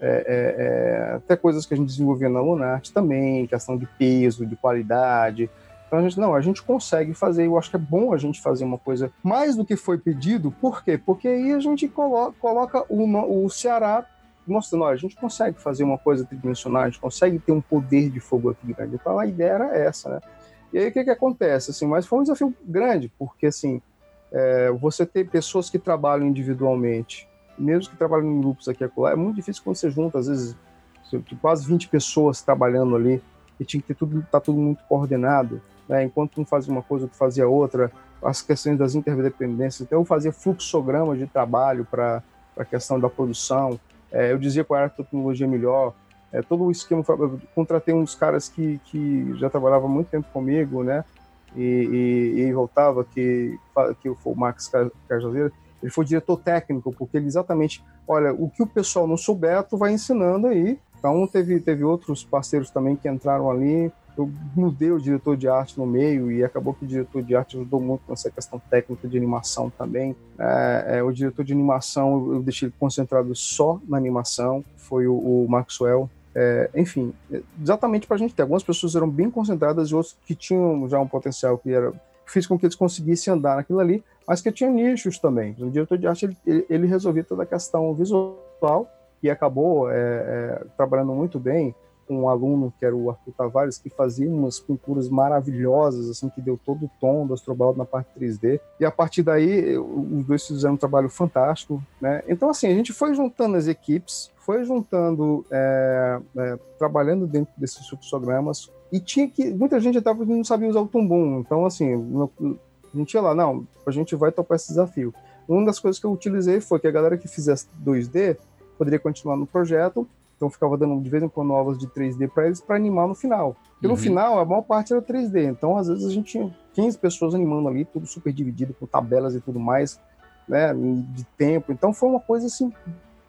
Speaker 5: é, é, é, até coisas que a gente desenvolvia na Lunarte também, questão de peso, de qualidade. Então a gente, não, a gente consegue fazer, eu acho que é bom a gente fazer uma coisa mais do que foi pedido, por quê? Porque aí a gente colo coloca o, o Ceará mostrando, a gente consegue fazer uma coisa tridimensional, a gente consegue ter um poder de fogo aqui grande. Então a ideia era essa, né? E aí o que que acontece? Assim, mas foi um desafio grande, porque assim, é, você ter pessoas que trabalham individualmente, mesmo que trabalhem em grupos aqui e acolá, é muito difícil quando você junta, às vezes, quase 20 pessoas trabalhando ali, e tinha que ter tudo, tá tudo muito coordenado. Né? enquanto um fazia uma coisa, outro fazia outra, as questões das interdependências. Então, eu fazia fluxogramas de trabalho para a questão da produção. É, eu dizia qual era a tecnologia melhor. É, todo o esquema. Eu contratei uns caras que, que já trabalhavam muito tempo comigo, né? E, e, e voltava, que, que foi o Max Cajazeira. Ele foi diretor técnico, porque ele exatamente. Olha, o que o pessoal não souber, tu vai ensinando aí. Então, teve, teve outros parceiros também que entraram ali eu mudei o diretor de arte no meio e acabou que o diretor de arte ajudou muito nessa questão técnica de animação também. É, é, o diretor de animação eu deixei ele concentrado só na animação, foi o, o Maxwell. É, enfim, exatamente para a gente ter. Algumas pessoas eram bem concentradas e outras que tinham já um potencial que era fez com que eles conseguissem andar naquilo ali, mas que tinha nichos também. O diretor de arte ele, ele, ele resolvia toda a questão visual e acabou é, é, trabalhando muito bem com um aluno que era o Arthur Tavares, que fazia umas pinturas maravilhosas, assim, que deu todo o tom do Astrobaldo na parte 3D. E a partir daí, os dois fizeram um trabalho fantástico, né? Então, assim, a gente foi juntando as equipes, foi juntando, é, é, trabalhando dentro desses fluxogramas, e tinha que, muita gente até não sabia usar o tumbum, então, assim, a gente ia lá, não, a gente vai topar esse desafio. Uma das coisas que eu utilizei foi que a galera que fizesse 2D poderia continuar no projeto, então ficava dando de vez em quando novas de 3D para eles para animar no final. No uhum. final, a maior parte era 3D. Então, às vezes, a gente tinha 15 pessoas animando ali, tudo super dividido, com tabelas e tudo mais, né, de tempo. Então, foi uma coisa, assim,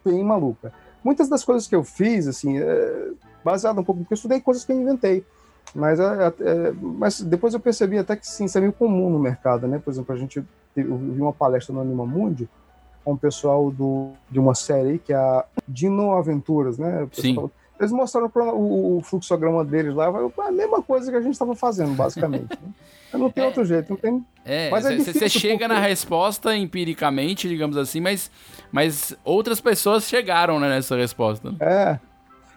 Speaker 5: bem maluca. Muitas das coisas que eu fiz, assim, é baseado um pouco porque eu estudei coisas que eu inventei. Mas, é, é, mas depois eu percebi até que, sim, isso é meio comum no mercado, né? Por exemplo, a gente eu vi uma palestra no Anima Mundi, com o pessoal do, de uma série que é a Dino Aventuras, né?
Speaker 3: Sim.
Speaker 5: Eles mostraram o, o fluxograma deles lá, a mesma coisa que a gente estava fazendo, basicamente. né? Não tem é, outro jeito, não tem.
Speaker 3: É, mas é você chega porque... na resposta empiricamente, digamos assim, mas, mas outras pessoas chegaram né, nessa resposta.
Speaker 5: É.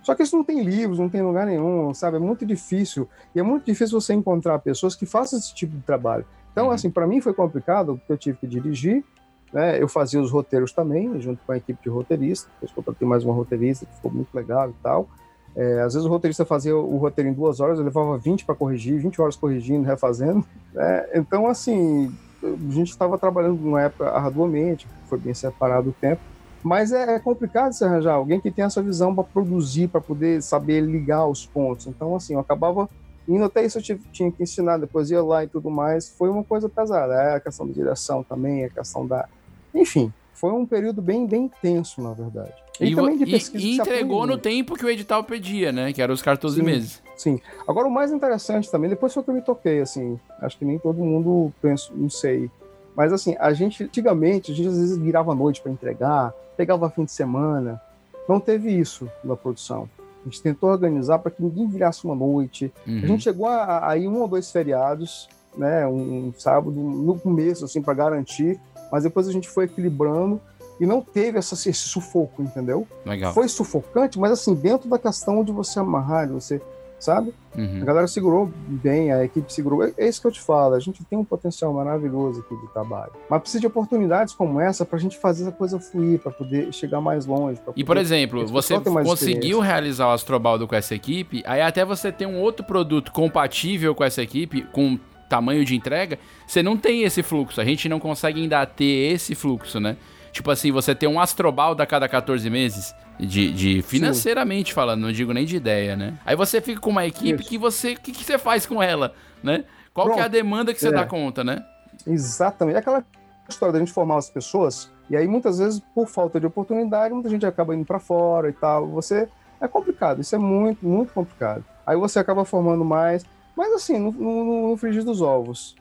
Speaker 5: Só que isso não tem livros, não tem lugar nenhum, sabe? É muito difícil. E é muito difícil você encontrar pessoas que façam esse tipo de trabalho. Então, uhum. assim, para mim foi complicado, porque eu tive que dirigir, né? Eu fazia os roteiros também, junto com a equipe de roteirista. Depois contratei mais uma roteirista, que ficou muito legal e tal. É, às vezes o roteirista fazia o roteiro em duas horas, eu levava 20 para corrigir, 20 horas corrigindo, refazendo. *laughs* Né? Então, assim, a gente estava trabalhando numa época arduamente, foi bem separado o tempo. Mas é, é complicado se arranjar alguém que tenha essa visão para produzir, para poder saber ligar os pontos. Então, assim, eu acabava indo até isso, eu tinha que ensinar, depois ia lá e tudo mais. Foi uma coisa pesada. É a questão da direção também, a questão da, enfim, foi um período bem, bem intenso, na verdade.
Speaker 3: E, e também de pesquisa. E, e entregou no tempo que o edital pedia, né? Que eram os 14 sim, meses.
Speaker 5: Sim. Agora, o mais interessante também, depois foi que eu me toquei, assim, acho que nem todo mundo pensa, não sei. Mas, assim, a gente, antigamente, a gente às vezes virava à noite para entregar, pegava fim de semana. Não teve isso na produção. A gente tentou organizar para que ninguém virasse uma noite. Uhum. A gente chegou a, a ir um ou dois feriados, né? Um, um sábado, no começo, assim, para garantir mas depois a gente foi equilibrando e não teve essa, esse sufoco, entendeu?
Speaker 3: Legal.
Speaker 5: Foi sufocante, mas assim, dentro da questão de você amarrar, de você, sabe? Uhum. A galera segurou bem, a equipe segurou. É, é, isso que eu te falo, a gente tem um potencial maravilhoso aqui de trabalho. Mas precisa de oportunidades como essa para a gente fazer essa coisa fluir, para poder chegar mais longe.
Speaker 3: E, por exemplo, você conseguiu realizar o Astrobaldo com essa equipe, aí até você ter um outro produto compatível com essa equipe, com tamanho de entrega, você não tem esse fluxo. A gente não consegue ainda ter esse fluxo, né? Tipo assim, você tem um astrobaldo a cada 14 meses, de, de financeiramente Sim. falando, não digo nem de ideia, né? Aí você fica com uma equipe Isso. que você. O que, que, você faz com ela, né? Qual Pronto. que é a demanda que você é. dá conta, né?
Speaker 5: Exatamente. É aquela história da gente formar as pessoas, e aí muitas vezes, por falta de oportunidade, muita gente acaba indo para fora e tal. Você. É complicado, isso é muito, muito complicado. Aí você acaba formando mais. Mas assim, no, no, no frigir dos ovos,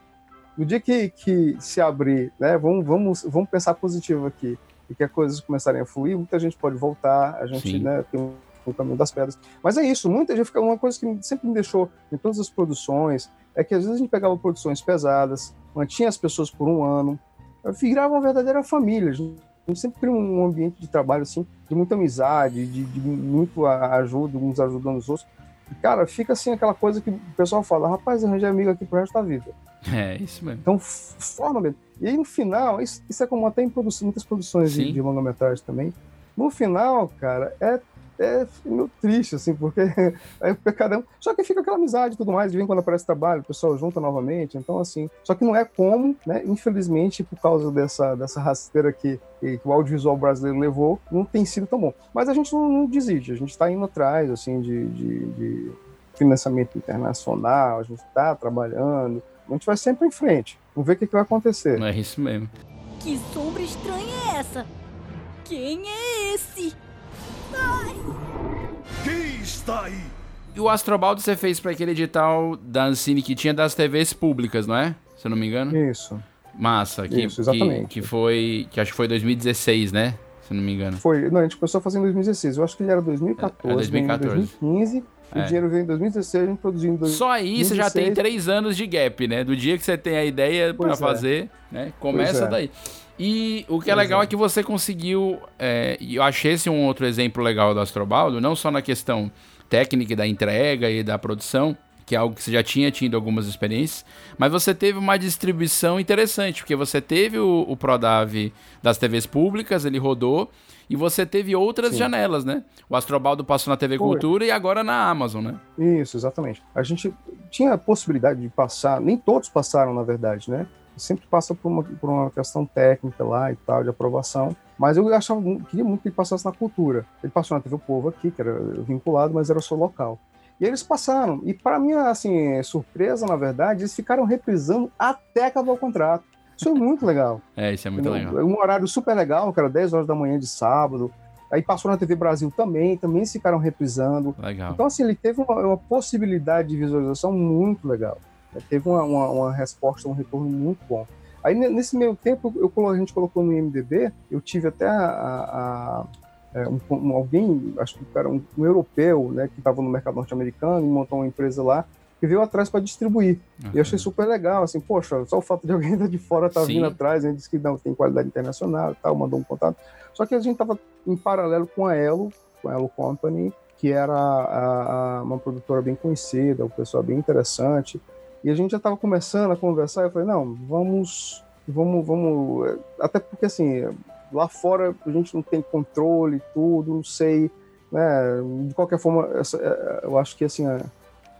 Speaker 5: no dia que, que se abrir, né, vamos, vamos, vamos pensar positivo aqui, e que as coisas começarem a fluir, muita gente pode voltar, a gente né, tem um caminho das pedras. Mas é isso, muita gente fica. Uma coisa que sempre me deixou em todas as produções é que às vezes a gente pegava produções pesadas, mantinha as pessoas por um ano, virava uma verdadeira família. A gente sempre cria um ambiente de trabalho assim, de muita amizade, de, de muito ajuda, uns ajudando os outros. Cara, fica assim aquela coisa que o pessoal fala, rapaz, arranjei amigo aqui pro resto da vida.
Speaker 3: É, isso mesmo.
Speaker 5: Então, forma mesmo. E aí no final, isso, isso é como até em muitas produções de, de longa-metragem também. No final, cara, é é meio triste, assim, porque *laughs* aí fica cada um. Só que fica aquela amizade e tudo mais, de vez em quando aparece trabalho, o pessoal junta novamente, então assim. Só que não é como, né? Infelizmente, por causa dessa, dessa rasteira que, que o audiovisual brasileiro levou, não tem sido tão bom. Mas a gente não, não desiste, a gente está indo atrás, assim, de, de, de financiamento internacional, a gente está trabalhando, a gente vai sempre em frente. Vamos ver o que, que vai acontecer.
Speaker 3: É isso mesmo.
Speaker 6: Que sombra estranha é essa? Quem é esse?
Speaker 7: Quem está aí?
Speaker 3: E o Astrobaldo você fez pra aquele edital da Ancine que tinha das TVs públicas, não é? Se eu não me engano.
Speaker 5: Isso.
Speaker 3: Massa. Que,
Speaker 5: Isso, exatamente.
Speaker 3: Que, que foi. Que acho que foi 2016, né? Se eu não me engano.
Speaker 5: Foi, não, a gente começou a fazer em 2016. Eu acho que ele era 2014,
Speaker 3: É, 2014.
Speaker 5: veio em 2015.
Speaker 3: É.
Speaker 5: O dinheiro veio em 2016, a gente produziu em dois-
Speaker 3: Só aí você já tem
Speaker 5: 2016.
Speaker 3: três anos de gap, né? Do dia que você tem a ideia pra
Speaker 5: Pois é.
Speaker 3: fazer, né? Começa
Speaker 5: é.
Speaker 3: daí. E o que é legal
Speaker 5: é.
Speaker 3: que você conseguiu. é, eu achei esse um outro exemplo legal do Astrobaldo, não só na questão técnica e da entrega e da produção, que é algo que você já tinha tido algumas experiências, mas você teve uma distribuição interessante, porque você teve o, o Prodave das TVs públicas, ele rodou, e você teve outras
Speaker 5: Sim.
Speaker 3: janelas, né? O Astrobaldo passou na TV
Speaker 5: Foi.
Speaker 3: Cultura e agora na Amazon, né?
Speaker 5: Isso, exatamente. A gente tinha a possibilidade de passar, nem todos passaram, na verdade, né? Sempre passa por uma, por uma questão técnica lá e tal, de aprovação. Mas eu achava, queria muito que ele passasse na cultura. Ele passou na TV O Povo aqui, que era vinculado, mas era só local. E eles passaram. E para minha assim, surpresa, na verdade, eles ficaram reprisando até acabar o contrato. Isso é muito legal. *laughs*
Speaker 3: É, isso é muito legal.
Speaker 5: Um horário super legal, que era 10 horas da manhã de sábado. Aí passou na TV Brasil também, também ficaram reprisando.
Speaker 3: Legal.
Speaker 5: Então, assim, ele teve uma, uma possibilidade de visualização muito legal. Ele Teve uma, uma, uma resposta, um retorno muito bom. Aí, ne- nesse meio tempo, eu, a gente colocou no IMDB, eu tive até a, a- a- é, um- alguém, acho que era um, um europeu, né, que estava no mercado norte-americano e montou uma empresa lá, que veio atrás para distribuir. E eu achei super legal, assim, poxa, só o fato de alguém *laughs* estar de fora tá
Speaker 3: Sim.
Speaker 5: vindo atrás, ele disse que não, tem qualidade internacional e tal, mandou um contato. Só que a gente estava em paralelo com a Elo, com a Elo Company, que era uma produtora bem conhecida, um pessoal bem interessante. E a gente já estava começando a conversar, eu falei, não, vamos, vamos, vamos, é, até porque assim, lá fora a gente não tem controle, tudo, não sei, né? De qualquer forma, essa- é, eu acho que assim, é,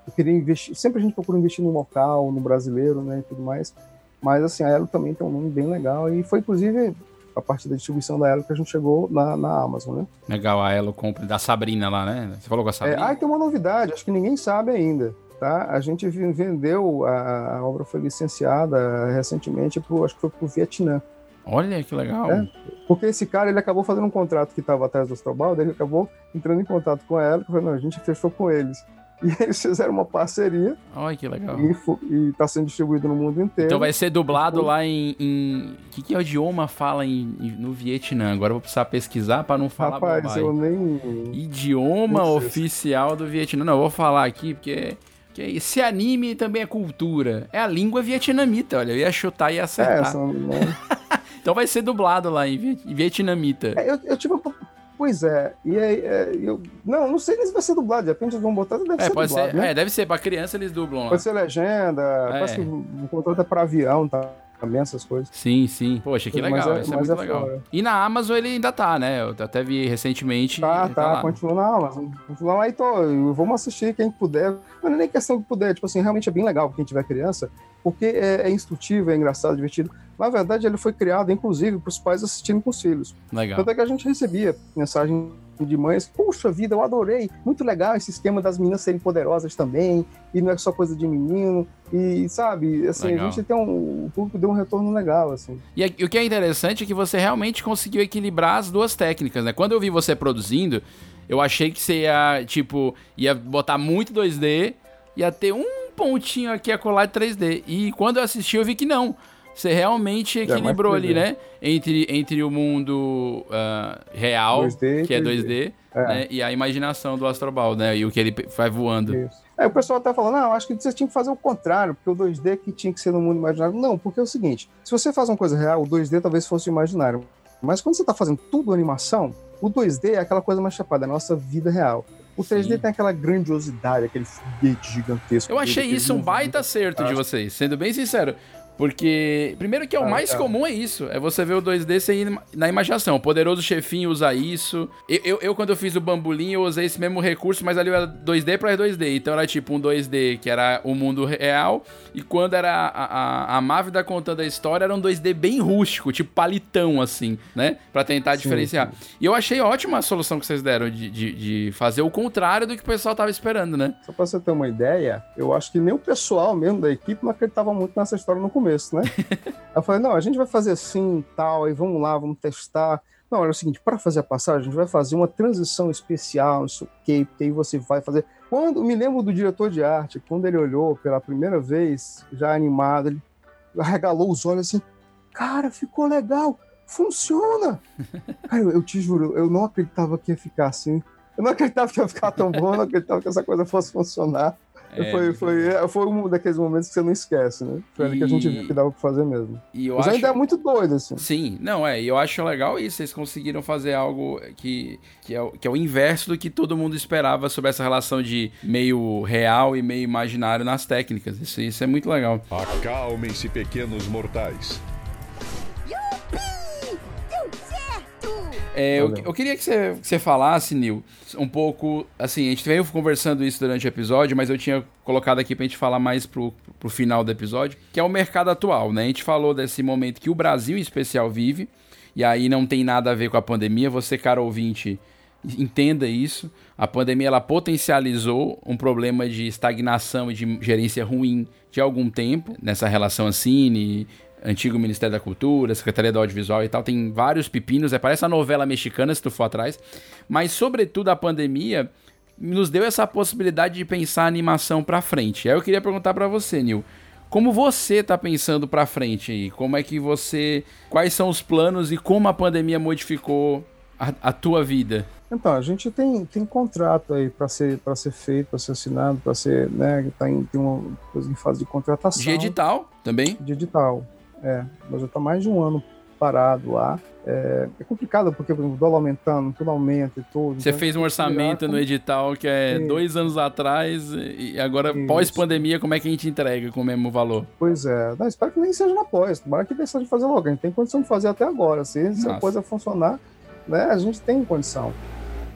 Speaker 5: eu queria investir, sempre a gente procura investir no local, no brasileiro, né, e tudo mais. Mas assim, a Elo também tem um nome bem legal e foi inclusive a partir da distribuição da Elo que a gente chegou na, na Amazon, né?
Speaker 3: Legal, a Elo compra da Sabrina lá, né? Você falou com a
Speaker 5: É,
Speaker 3: Sabrina?
Speaker 5: ah, e tem uma novidade, acho que ninguém sabe ainda, tá? A gente vendeu, a, a obra foi licenciada recentemente, pro, acho que foi pro Vietnã.
Speaker 3: Olha que legal.
Speaker 5: É. Porque esse cara, ele acabou fazendo um contrato que estava atrás do Astrobaldo, ele acabou entrando em contato com ela, e falou, não, a gente fechou com eles. *laughs* E eles fizeram uma parceria
Speaker 3: Olha que legal.
Speaker 5: e, fo- e tá sendo distribuído no mundo inteiro.
Speaker 3: Então vai ser dublado lá em. em... O que, que é o idioma fala em, em- no Vietnã? Agora eu vou precisar pesquisar para não falar
Speaker 5: Rapaz,
Speaker 3: bobagem.
Speaker 5: eu nem...
Speaker 3: Idioma
Speaker 5: Não
Speaker 3: oficial do Vietnã. Não, eu vou falar aqui porque. Porque esse anime também é cultura. É a língua vietnamita, olha. Eu ia chutar e
Speaker 5: É,
Speaker 3: acertar.
Speaker 5: essa, né? *laughs*
Speaker 3: Então vai ser dublado lá em vi- em vietnamita.
Speaker 5: É, eu, eu tive uma... Pois é, e aí, é, eu... Não, não sei nem se vai ser dublado, de repente eles vão botar, deve
Speaker 3: É,
Speaker 5: ser
Speaker 3: pode
Speaker 5: dublado,
Speaker 3: ser.
Speaker 5: né?
Speaker 3: É, deve ser. Pra criança eles dublam lá.
Speaker 5: Pode ser legenda, parece que o contrato é para avião tá, também, essas coisas.
Speaker 3: Sim, sim. Poxa, que
Speaker 5: Mas
Speaker 3: legal.
Speaker 5: é-
Speaker 3: isso é
Speaker 5: mas
Speaker 3: muito
Speaker 5: é
Speaker 3: legal.
Speaker 5: fora.
Speaker 3: E na Amazon ele ainda tá, né? Eu até vi recentemente.
Speaker 5: Tá, tá,
Speaker 3: lá.
Speaker 5: continua na Amazon. Continua lá e tô, vamos assistir quem puder. Não é nem questão de puder, tipo assim, realmente é bem legal pra quem tiver criança, porque é, é instrutivo, é engraçado, divertido. Na verdade, ele foi criado, inclusive, para os pais assistirem com os filhos.
Speaker 3: Legal.
Speaker 5: Tanto é que a gente recebia mensagem de mães, puxa vida, eu adorei, muito legal esse esquema das meninas serem poderosas também, e não é só coisa de menino, e sabe, assim,
Speaker 3: Legal.
Speaker 5: a gente tem um, o público deu um retorno legal, assim.
Speaker 3: E e o que é interessante é que você realmente conseguiu equilibrar as duas técnicas, né? Quando eu vi você produzindo, eu achei que você ia, tipo, ia botar muito 2D, ia ter um pontinho aqui a colar de 3D. E quando eu assisti, eu vi que não. Você realmente
Speaker 5: mais
Speaker 3: equilibrou ali,
Speaker 5: 3D.
Speaker 3: né? Entre, entre o mundo ah, real,
Speaker 5: 2D e
Speaker 3: que é
Speaker 5: 3D.
Speaker 3: 2D,
Speaker 5: É.
Speaker 3: né? E a imaginação do Astrobal, né? E o que ele vai voando.
Speaker 5: Isso. Aí o pessoal até fala, não, acho que você tinha que fazer o contrário, porque o 2D que tinha que ser no mundo imaginário. Não, porque é o seguinte, se você faz uma coisa real, o 2D talvez fosse imaginário. Mas quando você está fazendo tudo animação, o 2D é aquela coisa mais chapada, é a nossa vida real. O 3D
Speaker 3: Sim.
Speaker 5: tem aquela grandiosidade, aquele foguete gigantesco.
Speaker 3: Eu achei
Speaker 5: aquele
Speaker 3: isso um baita acerto de vocês, sendo bem sincero. Porque, primeiro que é o
Speaker 5: Ah,
Speaker 3: mais
Speaker 5: tá.
Speaker 3: comum é isso, é você ver o 2D sem na imaginação. O Poderoso Chefinho usa isso. Eu, eu, eu, quando eu fiz o Bambolim, eu usei esse mesmo recurso, mas ali era 2D pra 2D. Então era tipo um 2D que era o mundo real, e quando era a, a, a Mávida contando a história, era um 2D bem rústico, tipo palitão, assim, né? Pra tentar diferenciar. E eu achei ótima a solução que vocês deram de, de, de fazer o contrário do que o pessoal tava esperando, né?
Speaker 5: Só pra você ter uma ideia, eu acho que nem o pessoal mesmo da equipe não acreditava muito nessa história no começo, né? Aí eu falei, não, a gente vai fazer assim tal, aí vamos lá, vamos testar. Não, era o seguinte, para fazer a passagem, a gente vai fazer uma transição especial, não sei o quê, porque aí você vai fazer. Quando me lembro do diretor de arte, quando ele olhou pela primeira vez, já animado, ele arregalou os olhos assim, cara, ficou legal, funciona. *laughs* Cara, eu, eu te juro, eu não acreditava que ia ficar assim. Eu não acreditava que ia ficar tão bom, eu não acreditava que essa coisa fosse funcionar.
Speaker 3: É,
Speaker 5: foi, foi, é, foi um daqueles momentos que você não esquece, né? Foi ali que a gente
Speaker 3: E-
Speaker 5: viu que dava pra fazer mesmo.
Speaker 3: E eu
Speaker 5: Mas
Speaker 3: acho...
Speaker 5: ainda é muito doido, assim.
Speaker 3: Sim, não, é, e eu acho legal isso, vocês conseguiram fazer algo que, que, é, o- que é o inverso do que todo mundo esperava sobre essa relação de meio real e meio imaginário nas técnicas. Isso, isso é muito legal.
Speaker 8: Acalmem-se, pequenos mortais.
Speaker 3: É, eu, eu queria que você, que você falasse, Nil, um pouco. Assim, a gente veio conversando isso durante o episódio, mas eu tinha colocado aqui pra gente falar mais pro, pro final do episódio, que é o mercado atual, né? A gente falou desse momento que o Brasil em especial vive, e aí não tem nada a ver com a pandemia. Você, cara ouvinte, entenda isso. A pandemia ela potencializou um problema de estagnação e de gerência ruim de algum tempo nessa relação Ancine, antigo Ministério da Cultura, Secretaria do Audiovisual e tal, tem vários pepinos, é, parece a novela mexicana se tu for atrás, mas sobretudo a pandemia nos deu essa possibilidade de pensar a animação pra frente. Aí eu queria perguntar pra você, Nil, como você tá pensando pra frente aí? Como é que você, quais são os planos e como a pandemia modificou a, a tua vida?
Speaker 5: Então, a gente tem, tem contrato aí para ser, pra ser feito, para ser assinado, para ser, né, tá em, tem uma coisa em fase de contratação.
Speaker 3: De edital também?
Speaker 5: De edital, é. Mas já tá mais de um ano parado lá. É, é complicado, porque, por exemplo, o dólar aumentando, tudo aumenta e tudo.
Speaker 3: Você
Speaker 5: então
Speaker 3: fez um
Speaker 5: virar
Speaker 3: orçamento
Speaker 5: com-
Speaker 3: no edital que é
Speaker 5: Isso.
Speaker 3: dois anos atrás e agora, pós-pandemia, como é que a gente entrega com o mesmo valor?
Speaker 5: Pois é. Não, espero que nem seja na pós. Tomara que deixe de fazer logo. A gente tem condição de fazer até agora. Se, se a coisa funcionar, né, a gente tem condição.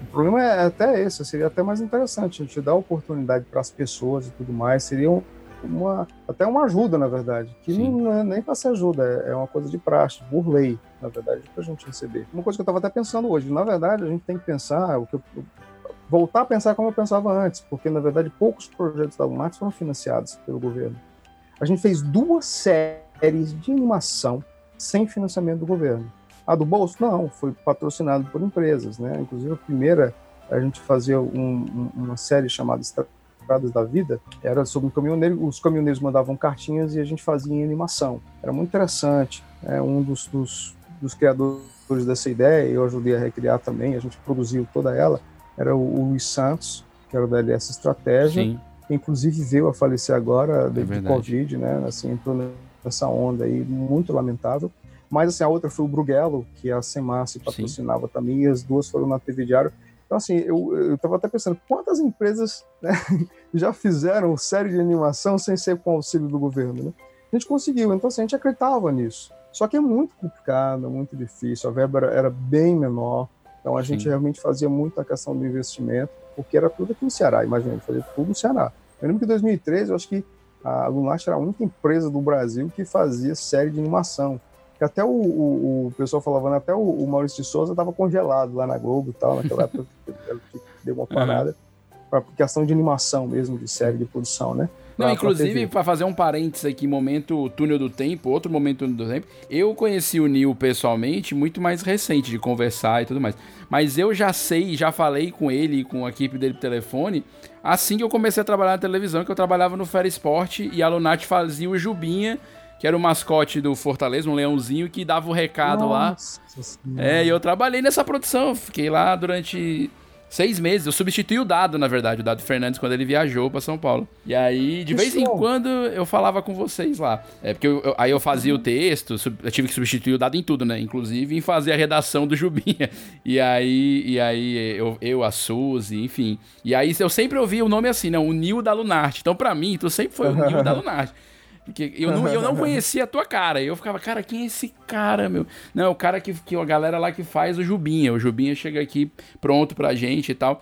Speaker 5: O problema é até esse, seria até mais interessante, a gente dar oportunidade para as pessoas e tudo mais, seria um- uma, até uma ajuda, na verdade, que
Speaker 3: Sim.
Speaker 5: não, é nem para ser ajuda, é, é uma coisa de praxe, por lei, na verdade, para a gente receber. Uma coisa que eu estava até pensando hoje, na verdade, a gente tem que pensar, o que eu- voltar a pensar como eu pensava antes, porque, na verdade, poucos projetos da Lumax foram financiados pelo governo. A gente fez duas séries de animação sem financiamento do governo. A do bolso, não, foi patrocinado por empresas, né? Inclusive a primeira, a gente fazia um- uma série chamada Estradas da Vida, era sobre um caminhoneiro, os caminhoneiros mandavam cartinhas e a gente fazia em animação. Era muito interessante. É um dos, dos, dos criadores dessa ideia, eu ajudei a recriar também, a gente produziu toda ela, era o, o Luiz Santos, que era da LS Estratégia,
Speaker 3: Sim.
Speaker 5: que inclusive veio a falecer agora devido ao
Speaker 3: verdade.
Speaker 5: Covid, né? Assim, entrou nessa onda aí muito lamentável. Mas assim, a outra foi o Bruguelo, que a Semassi patrocinava também, e as duas foram na TV Diário. Então, assim, eu, eu tava até pensando, quantas empresas né, *laughs* já fizeram série de animação sem ser com auxílio do governo, né? A gente conseguiu, então assim, a gente acreditava nisso. Só que é muito complicado, muito difícil, a verba era, era bem menor, então a gente
Speaker 3: Sim.
Speaker 5: realmente fazia muito a questão do investimento, porque era tudo aqui no Ceará, imagina, fazia tudo no Ceará. Eu lembro que em 2013, eu acho que a Lunast era a única empresa do Brasil que fazia série de animação. Que até o, o, o pessoal falava, né, até o, o Maurício de Souza estava congelado lá na Globo e tal, naquela época *laughs* deu uma parada, para questão de animação mesmo, de série de produção, né?
Speaker 3: Não,
Speaker 5: Pra- pra
Speaker 3: inclusive, para fazer um parênteses aqui, momento túnel do tempo, outro momento túnel do tempo, eu conheci o Neil pessoalmente muito mais recente, de conversar e tudo mais. Mas eu já sei, já falei com ele e com a equipe dele por telefone, assim que eu comecei a trabalhar na televisão, que eu trabalhava no Fair Sport e a Lunati fazia o Jubinha, que era o mascote do Fortaleza, um leãozinho que dava o recado lá.
Speaker 5: Nossa Senhora.
Speaker 3: É, e eu trabalhei nessa produção, fiquei lá durante seis meses. Eu substituí o Dado, na verdade, o Dado Fernandes, quando ele viajou pra São Paulo. E aí, de
Speaker 5: Que
Speaker 3: vez em
Speaker 5: show.
Speaker 3: quando, eu falava com vocês lá. É, porque eu- eu- aí eu fazia o texto, sub- eu tive que substituir o Dado em tudo, né? Inclusive em fazer a redação do Jubinha. *laughs* E aí, e aí eu, eu, a Suzy, enfim. E aí eu sempre ouvia o nome assim, né? O Nil da Lunarte. Então, pra mim, tu sempre foi o Nil da *laughs* Lunarte. Porque eu não, eu não conhecia a tua cara. Eu ficava, cara, quem é esse cara, meu? Não, é o cara que, que a galera lá que faz o Jubinha. O Jubinha chega aqui pronto pra gente e tal.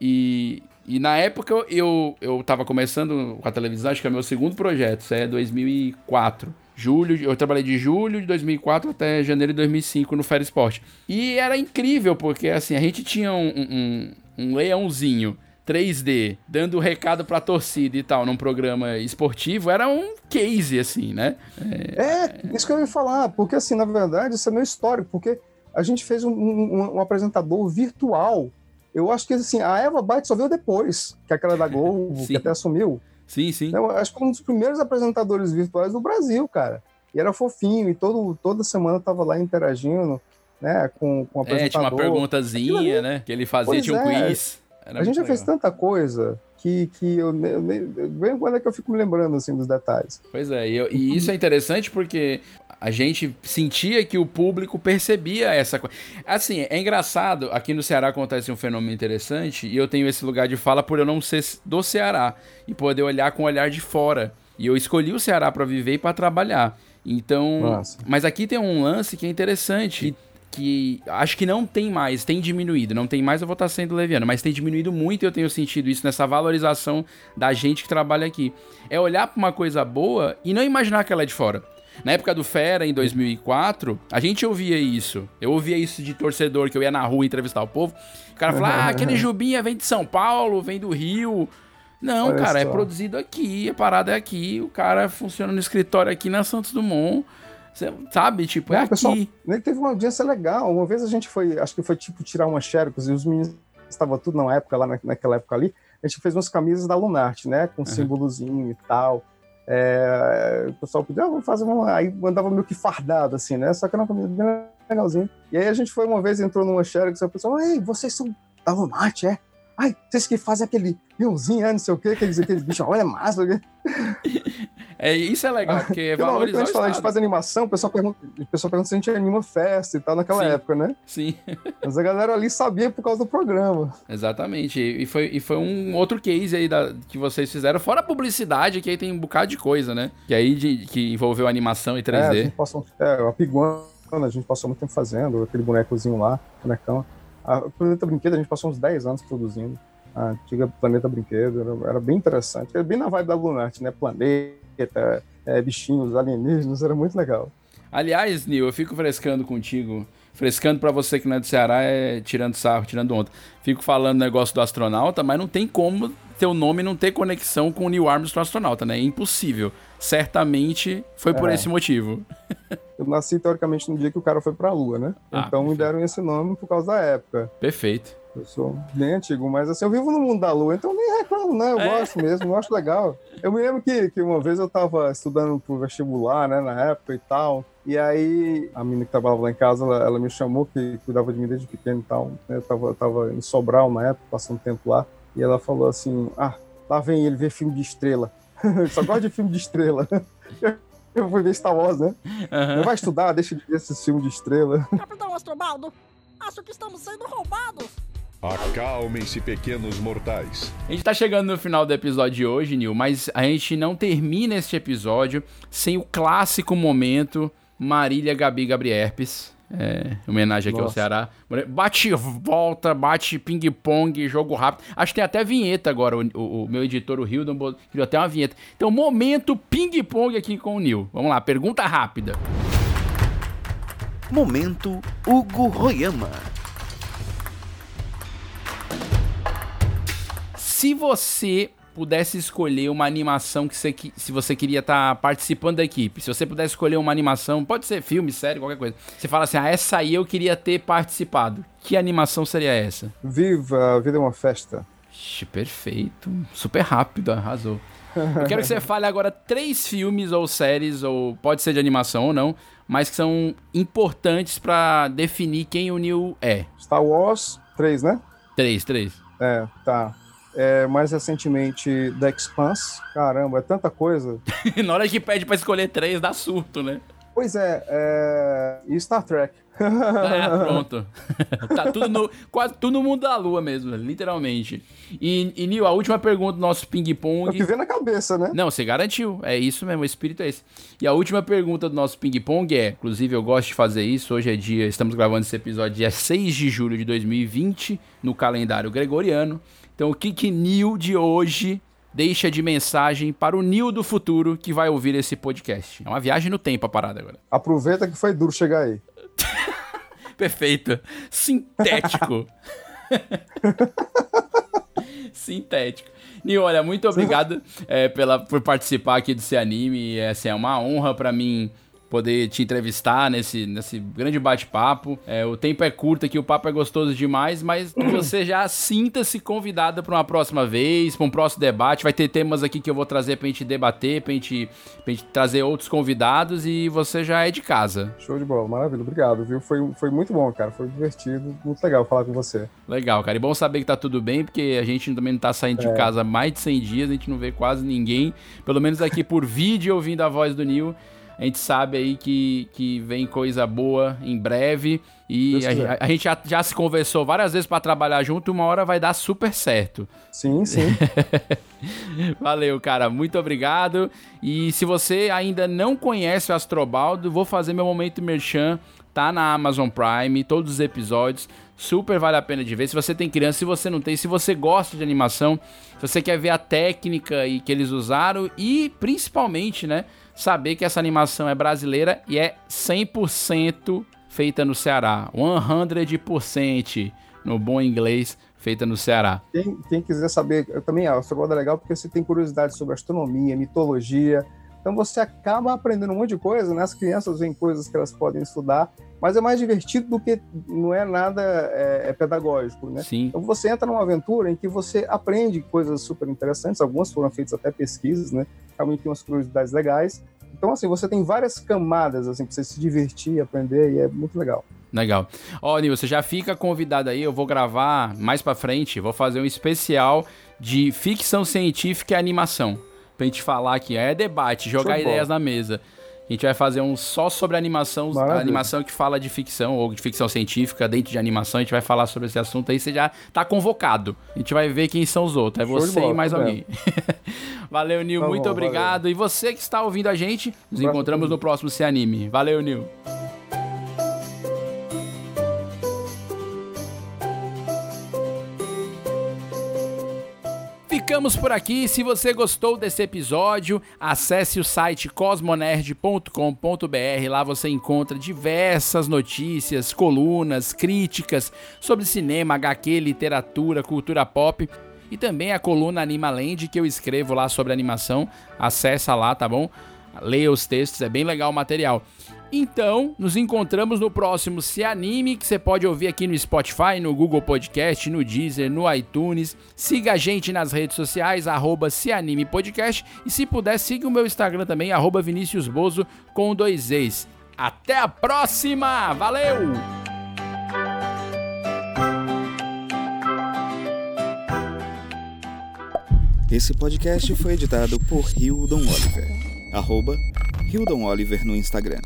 Speaker 3: E, e na época eu, eu, eu tava começando com a televisão, acho que é meu segundo projeto, isso é 2004. Julho, eu trabalhei de julho de 2004 até janeiro de 2005 no Fair Sport. E era incrível, porque assim, a gente tinha um, um, um leãozinho 3D, dando recado pra torcida e tal, num programa esportivo, era um case, assim, né?
Speaker 5: É, é isso que eu ia falar, porque assim, na verdade, isso é meu histórico, porque a gente fez um, um, um apresentador virtual. Eu acho que assim, a Eva Byte só veio depois, que é aquela da Globo, *laughs* que até assumiu.
Speaker 3: Sim, sim.
Speaker 5: Eu acho que foi um dos primeiros apresentadores virtuais do Brasil, cara. E era fofinho, e todo, toda semana tava lá interagindo, né, com, com o apresentador. É, tinha
Speaker 3: uma perguntazinha, né, que ele fazia, tinha um é. quiz.
Speaker 5: Era a gente já fez tanta coisa que, que eu, eu, eu, quando é que eu fico me lembrando assim dos detalhes.
Speaker 3: Pois é, e, eu, e isso é interessante porque a gente sentia que o público percebia essa coisa. Assim, é engraçado, aqui no Ceará acontece um fenômeno interessante e eu tenho esse lugar de fala por eu não ser do Ceará e poder olhar com o olhar de fora. E eu escolhi o Ceará para viver e para trabalhar. Então, Nossa. mas aqui tem um lance que é interessante que acho que não tem mais, tem diminuído. Não tem mais, eu vou estar sendo leviano, mas tem diminuído muito e eu tenho sentido isso nessa valorização da gente que trabalha aqui. É olhar para uma coisa boa e não imaginar que ela é de fora. Na época do Fera, em 2004, a gente ouvia isso. Eu ouvia isso de torcedor, que eu ia na rua entrevistar o povo. O cara falava, ah, aquele *laughs* Jubinha vem de São Paulo, vem do Rio. Não, Olha cara, é só. é produzido aqui, a parada é aqui, o cara funciona no escritório aqui na Santos Dumont. Você sabe, tipo, é
Speaker 5: pessoal,
Speaker 3: aqui.
Speaker 5: Teve uma audiência legal. Uma vez a gente foi, acho que foi tipo tirar uma xerox e os meninos estavam tudo na época, lá naquela época ali. A gente fez umas camisas da Lunarte, né? Com uhum. símbolozinho e tal. É, o pessoal pediu, ah, vamos fazer uma. Aí mandava meio que fardado, assim, né? Só que era uma camisa bem legalzinha. E aí a gente foi uma vez, entrou numa xerox e o pessoal, ei, vocês são da Lunarte, é? Ai, vocês que fazem aquele leãozinho, é, não sei o quê, aqueles, aqueles bichos, olha, massa. *laughs*
Speaker 3: É, isso é legal, porque é
Speaker 5: valorizar quando a gente fala, a gente faz animação, o pessoal, pergunta, o pessoal pergunta se a gente anima festa e tal naquela
Speaker 3: Sim.
Speaker 5: época, né?
Speaker 3: Sim.
Speaker 5: Mas a galera ali sabia por causa do programa.
Speaker 3: Exatamente. E foi, e foi um outro case aí da, que vocês fizeram, fora a publicidade, que aí tem um bocado de coisa, né? Que aí de, que envolveu animação e 3D. É, a
Speaker 5: gente passou, é, a Piguana, a gente passou muito tempo fazendo, aquele bonecozinho lá, bonecão. A Planeta Brinquedo a gente passou uns 10 anos produzindo. A antiga Planeta Brinquedo, era, era bem interessante. Era bem na vibe da Lunarte, né? Planeta, é, bichinhos, alienígenas, era muito legal.
Speaker 3: Aliás, Nil, eu fico frescando contigo. Frescando para você que não é do Ceará, é tirando sarro, tirando onda. Fico falando negócio do astronauta, mas não tem como teu nome não ter conexão com o Neil Armstrong astronauta, né? É impossível. Certamente foi por é. esse motivo.
Speaker 5: Eu nasci, teoricamente, no dia que o cara foi pra Lua, né? Ah, então perfeito. me deram esse nome por causa da época.
Speaker 3: Perfeito.
Speaker 5: Eu sou bem antigo, mas assim, eu vivo no mundo da lua, então nem reclamo, né? Eu é. gosto mesmo, eu acho legal. Eu me lembro que, que uma vez eu tava estudando pro vestibular, né, na época e tal, e aí a menina que trabalhava lá em casa, ela, ela me chamou, que cuidava de mim desde pequeno e tal, né? eu tava, eu tava em Sobral na época, passando tempo lá, e ela falou assim, ah, lá vem ele ver filme de estrela. *laughs* Só gosta de filme de estrela. *laughs* Eu fui ver Star Wars, né? Uhum. Vai estudar, deixa de ver esses filmes de estrela.
Speaker 9: Capitão Astrobaldo, acho que estamos sendo roubados.
Speaker 8: Acalmem-se, pequenos mortais.
Speaker 3: A gente tá chegando no final do episódio de hoje, Nil, mas a gente não termina este episódio sem o clássico momento Marília Gabi Gabrierpes. É, homenagem aqui Nossa. ao Ceará. Bate volta, bate ping-pong, jogo rápido. Acho que tem até vinheta agora. O, o, o meu editor, o Hildon, criou até uma vinheta. Então, momento ping-pong aqui com o Nil. Vamos lá, pergunta rápida.
Speaker 2: Momento Hugo Royama.
Speaker 3: Se você pudesse escolher uma animação que você, se você queria estar tá participando da equipe, se você pudesse escolher uma animação, pode ser filme, série, qualquer coisa. Você fala assim: "Ah, essa aí eu queria ter participado". Que animação seria essa?
Speaker 5: Viva, a vida é uma festa.
Speaker 3: Ixi, perfeito. Super rápido, arrasou. Eu quero que você *laughs* fale agora três filmes ou séries, ou pode ser de animação ou não, mas que são importantes para definir quem o Neil é.
Speaker 5: Star Wars, três, né?
Speaker 3: Três, três.
Speaker 5: É, tá. É, mais recentemente, The Expanse. Caramba, é tanta coisa. *laughs*
Speaker 3: Na hora que pede pra escolher três, dá surto, né?
Speaker 5: Pois é, é... e Star Trek.
Speaker 3: É, *laughs* pronto. *laughs* tá tudo no, quase tudo no mundo da lua mesmo, literalmente. E, e Nil, a última pergunta do nosso ping-pong.
Speaker 5: É o que vem na cabeça, né?
Speaker 3: Não, você garantiu. É isso mesmo, o espírito é esse. E a última pergunta do nosso ping-pong é: inclusive eu gosto de fazer isso. Hoje é dia, estamos gravando esse episódio dia 6 de julho de 2020, no calendário gregoriano. Então, o que que Nil de hoje deixa de mensagem para o Nil do futuro que vai ouvir esse podcast? É uma viagem no tempo a parada agora.
Speaker 5: Aproveita que foi duro chegar aí. *laughs*
Speaker 3: Perfeito. Sintético. *laughs* Sintético. Nil, olha, muito obrigado é, pela, por participar aqui do Se Anime. É, assim, é uma honra para mim poder te entrevistar nesse, nesse grande bate-papo. É, o tempo é curto aqui, o papo é gostoso demais, mas *clears throat* você já sinta-se convidada para uma próxima vez, para um próximo debate. Vai ter temas aqui que eu vou trazer pra gente debater, pra gente, pra gente trazer outros convidados e você já é de casa.
Speaker 5: Show de bola, maravilha, obrigado, viu? Foi, foi muito bom, cara, foi divertido, muito legal falar com você.
Speaker 3: Legal, cara, e bom saber que tá tudo bem, porque a gente também não tá saindo
Speaker 5: É.
Speaker 3: de casa há mais de 100 dias, a gente não vê quase ninguém, pelo menos aqui por vídeo ouvindo a voz do Nil. A gente sabe aí que, que vem coisa boa em breve. E a, a gente já, já se conversou várias vezes pra trabalhar junto, uma hora vai dar super certo.
Speaker 5: Sim, sim. *laughs*
Speaker 3: Valeu, cara. Muito obrigado. E se você ainda não conhece o Astrobaldo, vou fazer meu momento merchan. Tá na Amazon Prime, todos os episódios. Super vale a pena de ver. Se você tem criança, se você não tem, se você gosta de animação, se você quer ver a técnica e que eles usaram e principalmente, né, saber que essa animação é brasileira e é 100% feita no Ceará. 100% no bom inglês, feita no Ceará.
Speaker 5: Quem, quem quiser saber, eu também, a Astrobaldo é legal porque você tem curiosidade sobre astronomia, mitologia. Então você acaba aprendendo um monte de coisa, né? As crianças veem coisas que elas podem estudar, mas é mais divertido do que não é nada é, é pedagógico, né?
Speaker 3: Sim.
Speaker 5: Então você entra numa aventura em que você aprende coisas super interessantes, algumas foram feitas até pesquisas, né? Realmente tem umas curiosidades legais. Então, assim, você tem várias camadas, assim, pra você se divertir, aprender, e é muito legal.
Speaker 3: Legal. Ó, Nil, você já fica convidado aí, eu vou gravar mais pra frente, vou fazer um especial de ficção científica e animação. Pra gente falar aqui, é debate, jogar
Speaker 5: Show
Speaker 3: ideias na mesa. A gente vai fazer um só sobre animação, animação que fala de ficção ou de ficção científica dentro de animação. A gente vai falar sobre esse assunto aí, você já tá convocado. A gente vai ver quem são os outros. É
Speaker 5: Show
Speaker 3: você
Speaker 5: bola,
Speaker 3: e mais
Speaker 5: tá
Speaker 3: alguém. *laughs* valeu, Nil,
Speaker 5: Tá
Speaker 3: muito
Speaker 5: bom,
Speaker 3: obrigado. E você que está ouvindo a gente, nos encontramos no próximo Se Anime. Valeu, Nil. Ficamos por aqui. Se você gostou desse episódio, acesse o site cosmonerd.com.br. Lá você encontra diversas notícias, colunas, críticas sobre cinema, HQ, literatura, cultura pop e também a coluna Animaland que eu escrevo lá sobre animação. Acessa lá, tá bom? Leia os textos, é bem legal o material. Então, nos encontramos no próximo Se Anime, que você pode ouvir aqui no Spotify, no Google Podcast, no Deezer, no iTunes. Siga a gente nas redes sociais, arroba Se Anime Podcast. E se puder, siga o meu Instagram também, arroba Vinícius Bozo, com dois ex. Até a próxima! Valeu!
Speaker 2: Esse podcast foi editado por Hildon Oliver. Arroba Hildon Oliver no Instagram.